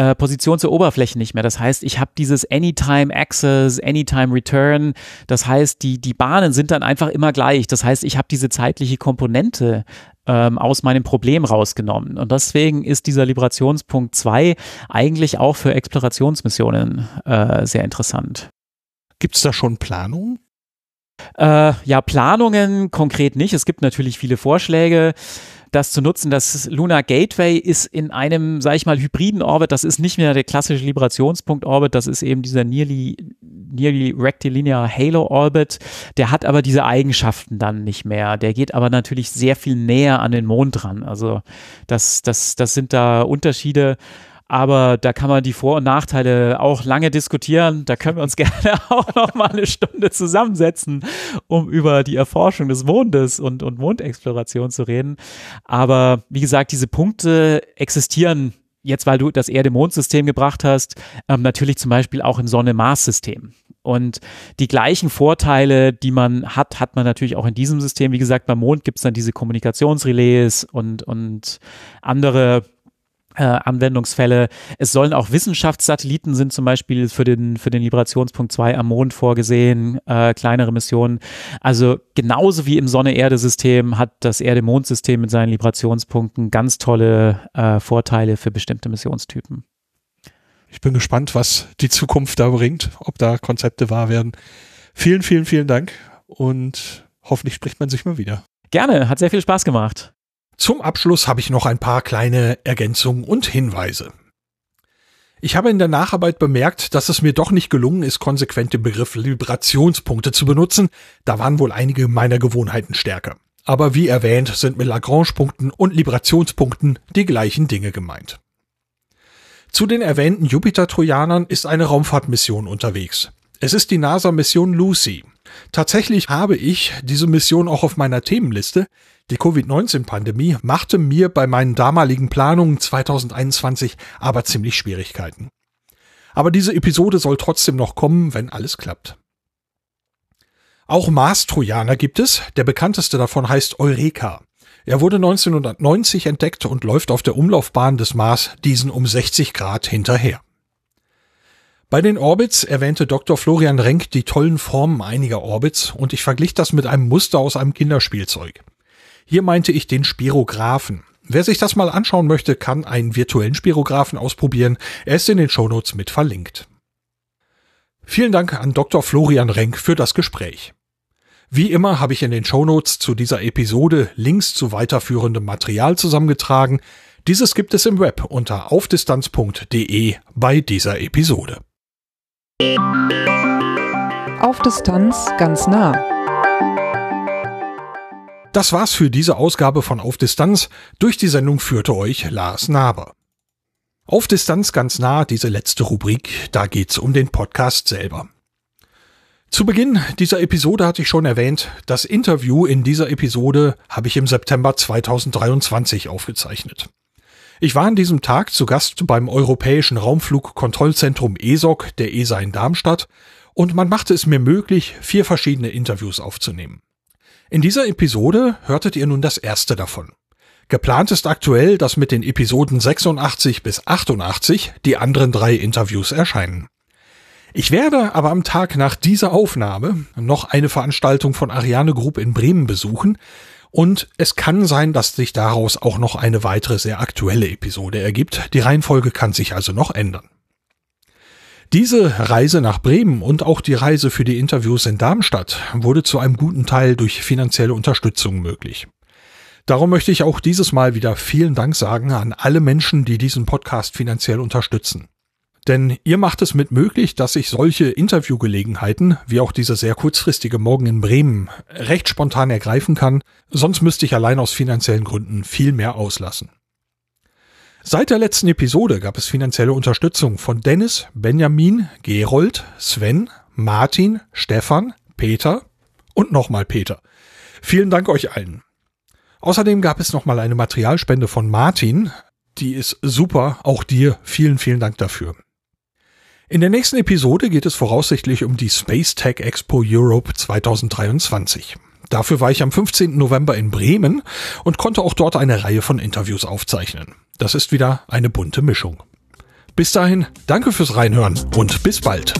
äh, Position zur Oberfläche nicht mehr. Das heißt, ich habe dieses Anytime Access, Anytime Return. Das heißt, die, die Bahnen sind dann einfach immer gleich. Das heißt, ich habe diese zeitliche Komponente ähm, aus meinem Problem rausgenommen. Und deswegen ist dieser Liberationspunkt 2 eigentlich auch für Explorationsmissionen äh, sehr interessant. Gibt es da schon Planungen? Äh, ja, Planungen konkret nicht. Es gibt natürlich viele Vorschläge das zu nutzen. Das Lunar Gateway ist in einem, sage ich mal, hybriden Orbit. Das ist nicht mehr der klassische Liberationspunkt-Orbit. Das ist eben dieser Nearly, Nearly Rectilinear Halo Orbit. Der hat aber diese Eigenschaften dann nicht mehr. Der geht aber natürlich sehr viel näher an den Mond dran. Also das, das, das sind da Unterschiede. Aber da kann man die Vor- und Nachteile auch lange diskutieren. Da können wir uns gerne auch noch mal eine Stunde zusammensetzen, um über die Erforschung des Mondes und, und Mondexploration zu reden. Aber wie gesagt, diese Punkte existieren jetzt, weil du das Erde-Mond-System gebracht hast, ähm, natürlich zum Beispiel auch im Sonne-Mars-System. Und die gleichen Vorteile, die man hat, hat man natürlich auch in diesem System. Wie gesagt, beim Mond gibt es dann diese Kommunikationsrelais und, und andere äh, Anwendungsfälle. Es sollen auch Wissenschaftssatelliten sind zum Beispiel für den, für den Liberationspunkt 2 am Mond vorgesehen, äh, kleinere Missionen. Also genauso wie im Sonne-Erde-System hat das Erde-Mond-System mit seinen Librationspunkten ganz tolle äh, Vorteile für bestimmte Missionstypen. Ich bin gespannt, was die Zukunft da bringt, ob da Konzepte wahr werden. Vielen, vielen, vielen Dank und hoffentlich spricht man sich mal wieder. Gerne, hat sehr viel Spaß gemacht. Zum Abschluss habe ich noch ein paar kleine Ergänzungen und Hinweise. Ich habe in der Nacharbeit bemerkt, dass es mir doch nicht gelungen ist, konsequent den Begriff Vibrationspunkte zu benutzen. Da waren wohl einige meiner Gewohnheiten stärker. Aber wie erwähnt, sind mit Lagrange-Punkten und Librationspunkten die gleichen Dinge gemeint. Zu den erwähnten Jupiter-Trojanern ist eine Raumfahrtmission unterwegs. Es ist die NASA-Mission Lucy. Tatsächlich habe ich diese Mission auch auf meiner Themenliste, die Covid-19-Pandemie machte mir bei meinen damaligen Planungen 2021 aber ziemlich Schwierigkeiten. Aber diese Episode soll trotzdem noch kommen, wenn alles klappt. Auch Mars-Trojaner gibt es. Der bekannteste davon heißt Eureka. Er wurde 1990 entdeckt und läuft auf der Umlaufbahn des Mars diesen um 60 Grad hinterher. Bei den Orbits erwähnte Dr. Florian Renk die tollen Formen einiger Orbits und ich verglich das mit einem Muster aus einem Kinderspielzeug. Hier meinte ich den Spirographen. Wer sich das mal anschauen möchte, kann einen virtuellen Spirographen ausprobieren. Er ist in den Shownotes mit verlinkt. Vielen Dank an Dr. Florian Renk für das Gespräch. Wie immer habe ich in den Shownotes zu dieser Episode Links zu weiterführendem Material zusammengetragen. Dieses gibt es im Web unter aufdistanz.de bei dieser Episode. Auf Distanz ganz nah. Das war's für diese Ausgabe von Auf Distanz. Durch die Sendung führte euch Lars Naber. Auf Distanz ganz nah, diese letzte Rubrik, da geht's um den Podcast selber. Zu Beginn dieser Episode hatte ich schon erwähnt, das Interview in dieser Episode habe ich im September 2023 aufgezeichnet. Ich war an diesem Tag zu Gast beim Europäischen Raumflugkontrollzentrum ESOC der ESA in Darmstadt und man machte es mir möglich, vier verschiedene Interviews aufzunehmen. In dieser Episode hörtet ihr nun das erste davon. Geplant ist aktuell, dass mit den Episoden 86 bis 88 die anderen drei Interviews erscheinen. Ich werde aber am Tag nach dieser Aufnahme noch eine Veranstaltung von Ariane Group in Bremen besuchen und es kann sein, dass sich daraus auch noch eine weitere sehr aktuelle Episode ergibt. Die Reihenfolge kann sich also noch ändern. Diese Reise nach Bremen und auch die Reise für die Interviews in Darmstadt wurde zu einem guten Teil durch finanzielle Unterstützung möglich. Darum möchte ich auch dieses Mal wieder vielen Dank sagen an alle Menschen, die diesen Podcast finanziell unterstützen. Denn ihr macht es mit möglich, dass ich solche Interviewgelegenheiten, wie auch diese sehr kurzfristige Morgen in Bremen, recht spontan ergreifen kann, sonst müsste ich allein aus finanziellen Gründen viel mehr auslassen. Seit der letzten Episode gab es finanzielle Unterstützung von Dennis, Benjamin, Gerold, Sven, Martin, Stefan, Peter und nochmal Peter. Vielen Dank euch allen. Außerdem gab es nochmal eine Materialspende von Martin. Die ist super. Auch dir vielen, vielen Dank dafür. In der nächsten Episode geht es voraussichtlich um die Space Tech Expo Europe 2023. Dafür war ich am 15. November in Bremen und konnte auch dort eine Reihe von Interviews aufzeichnen das ist wieder eine bunte Mischung. Bis dahin, danke fürs Reinhören und bis bald.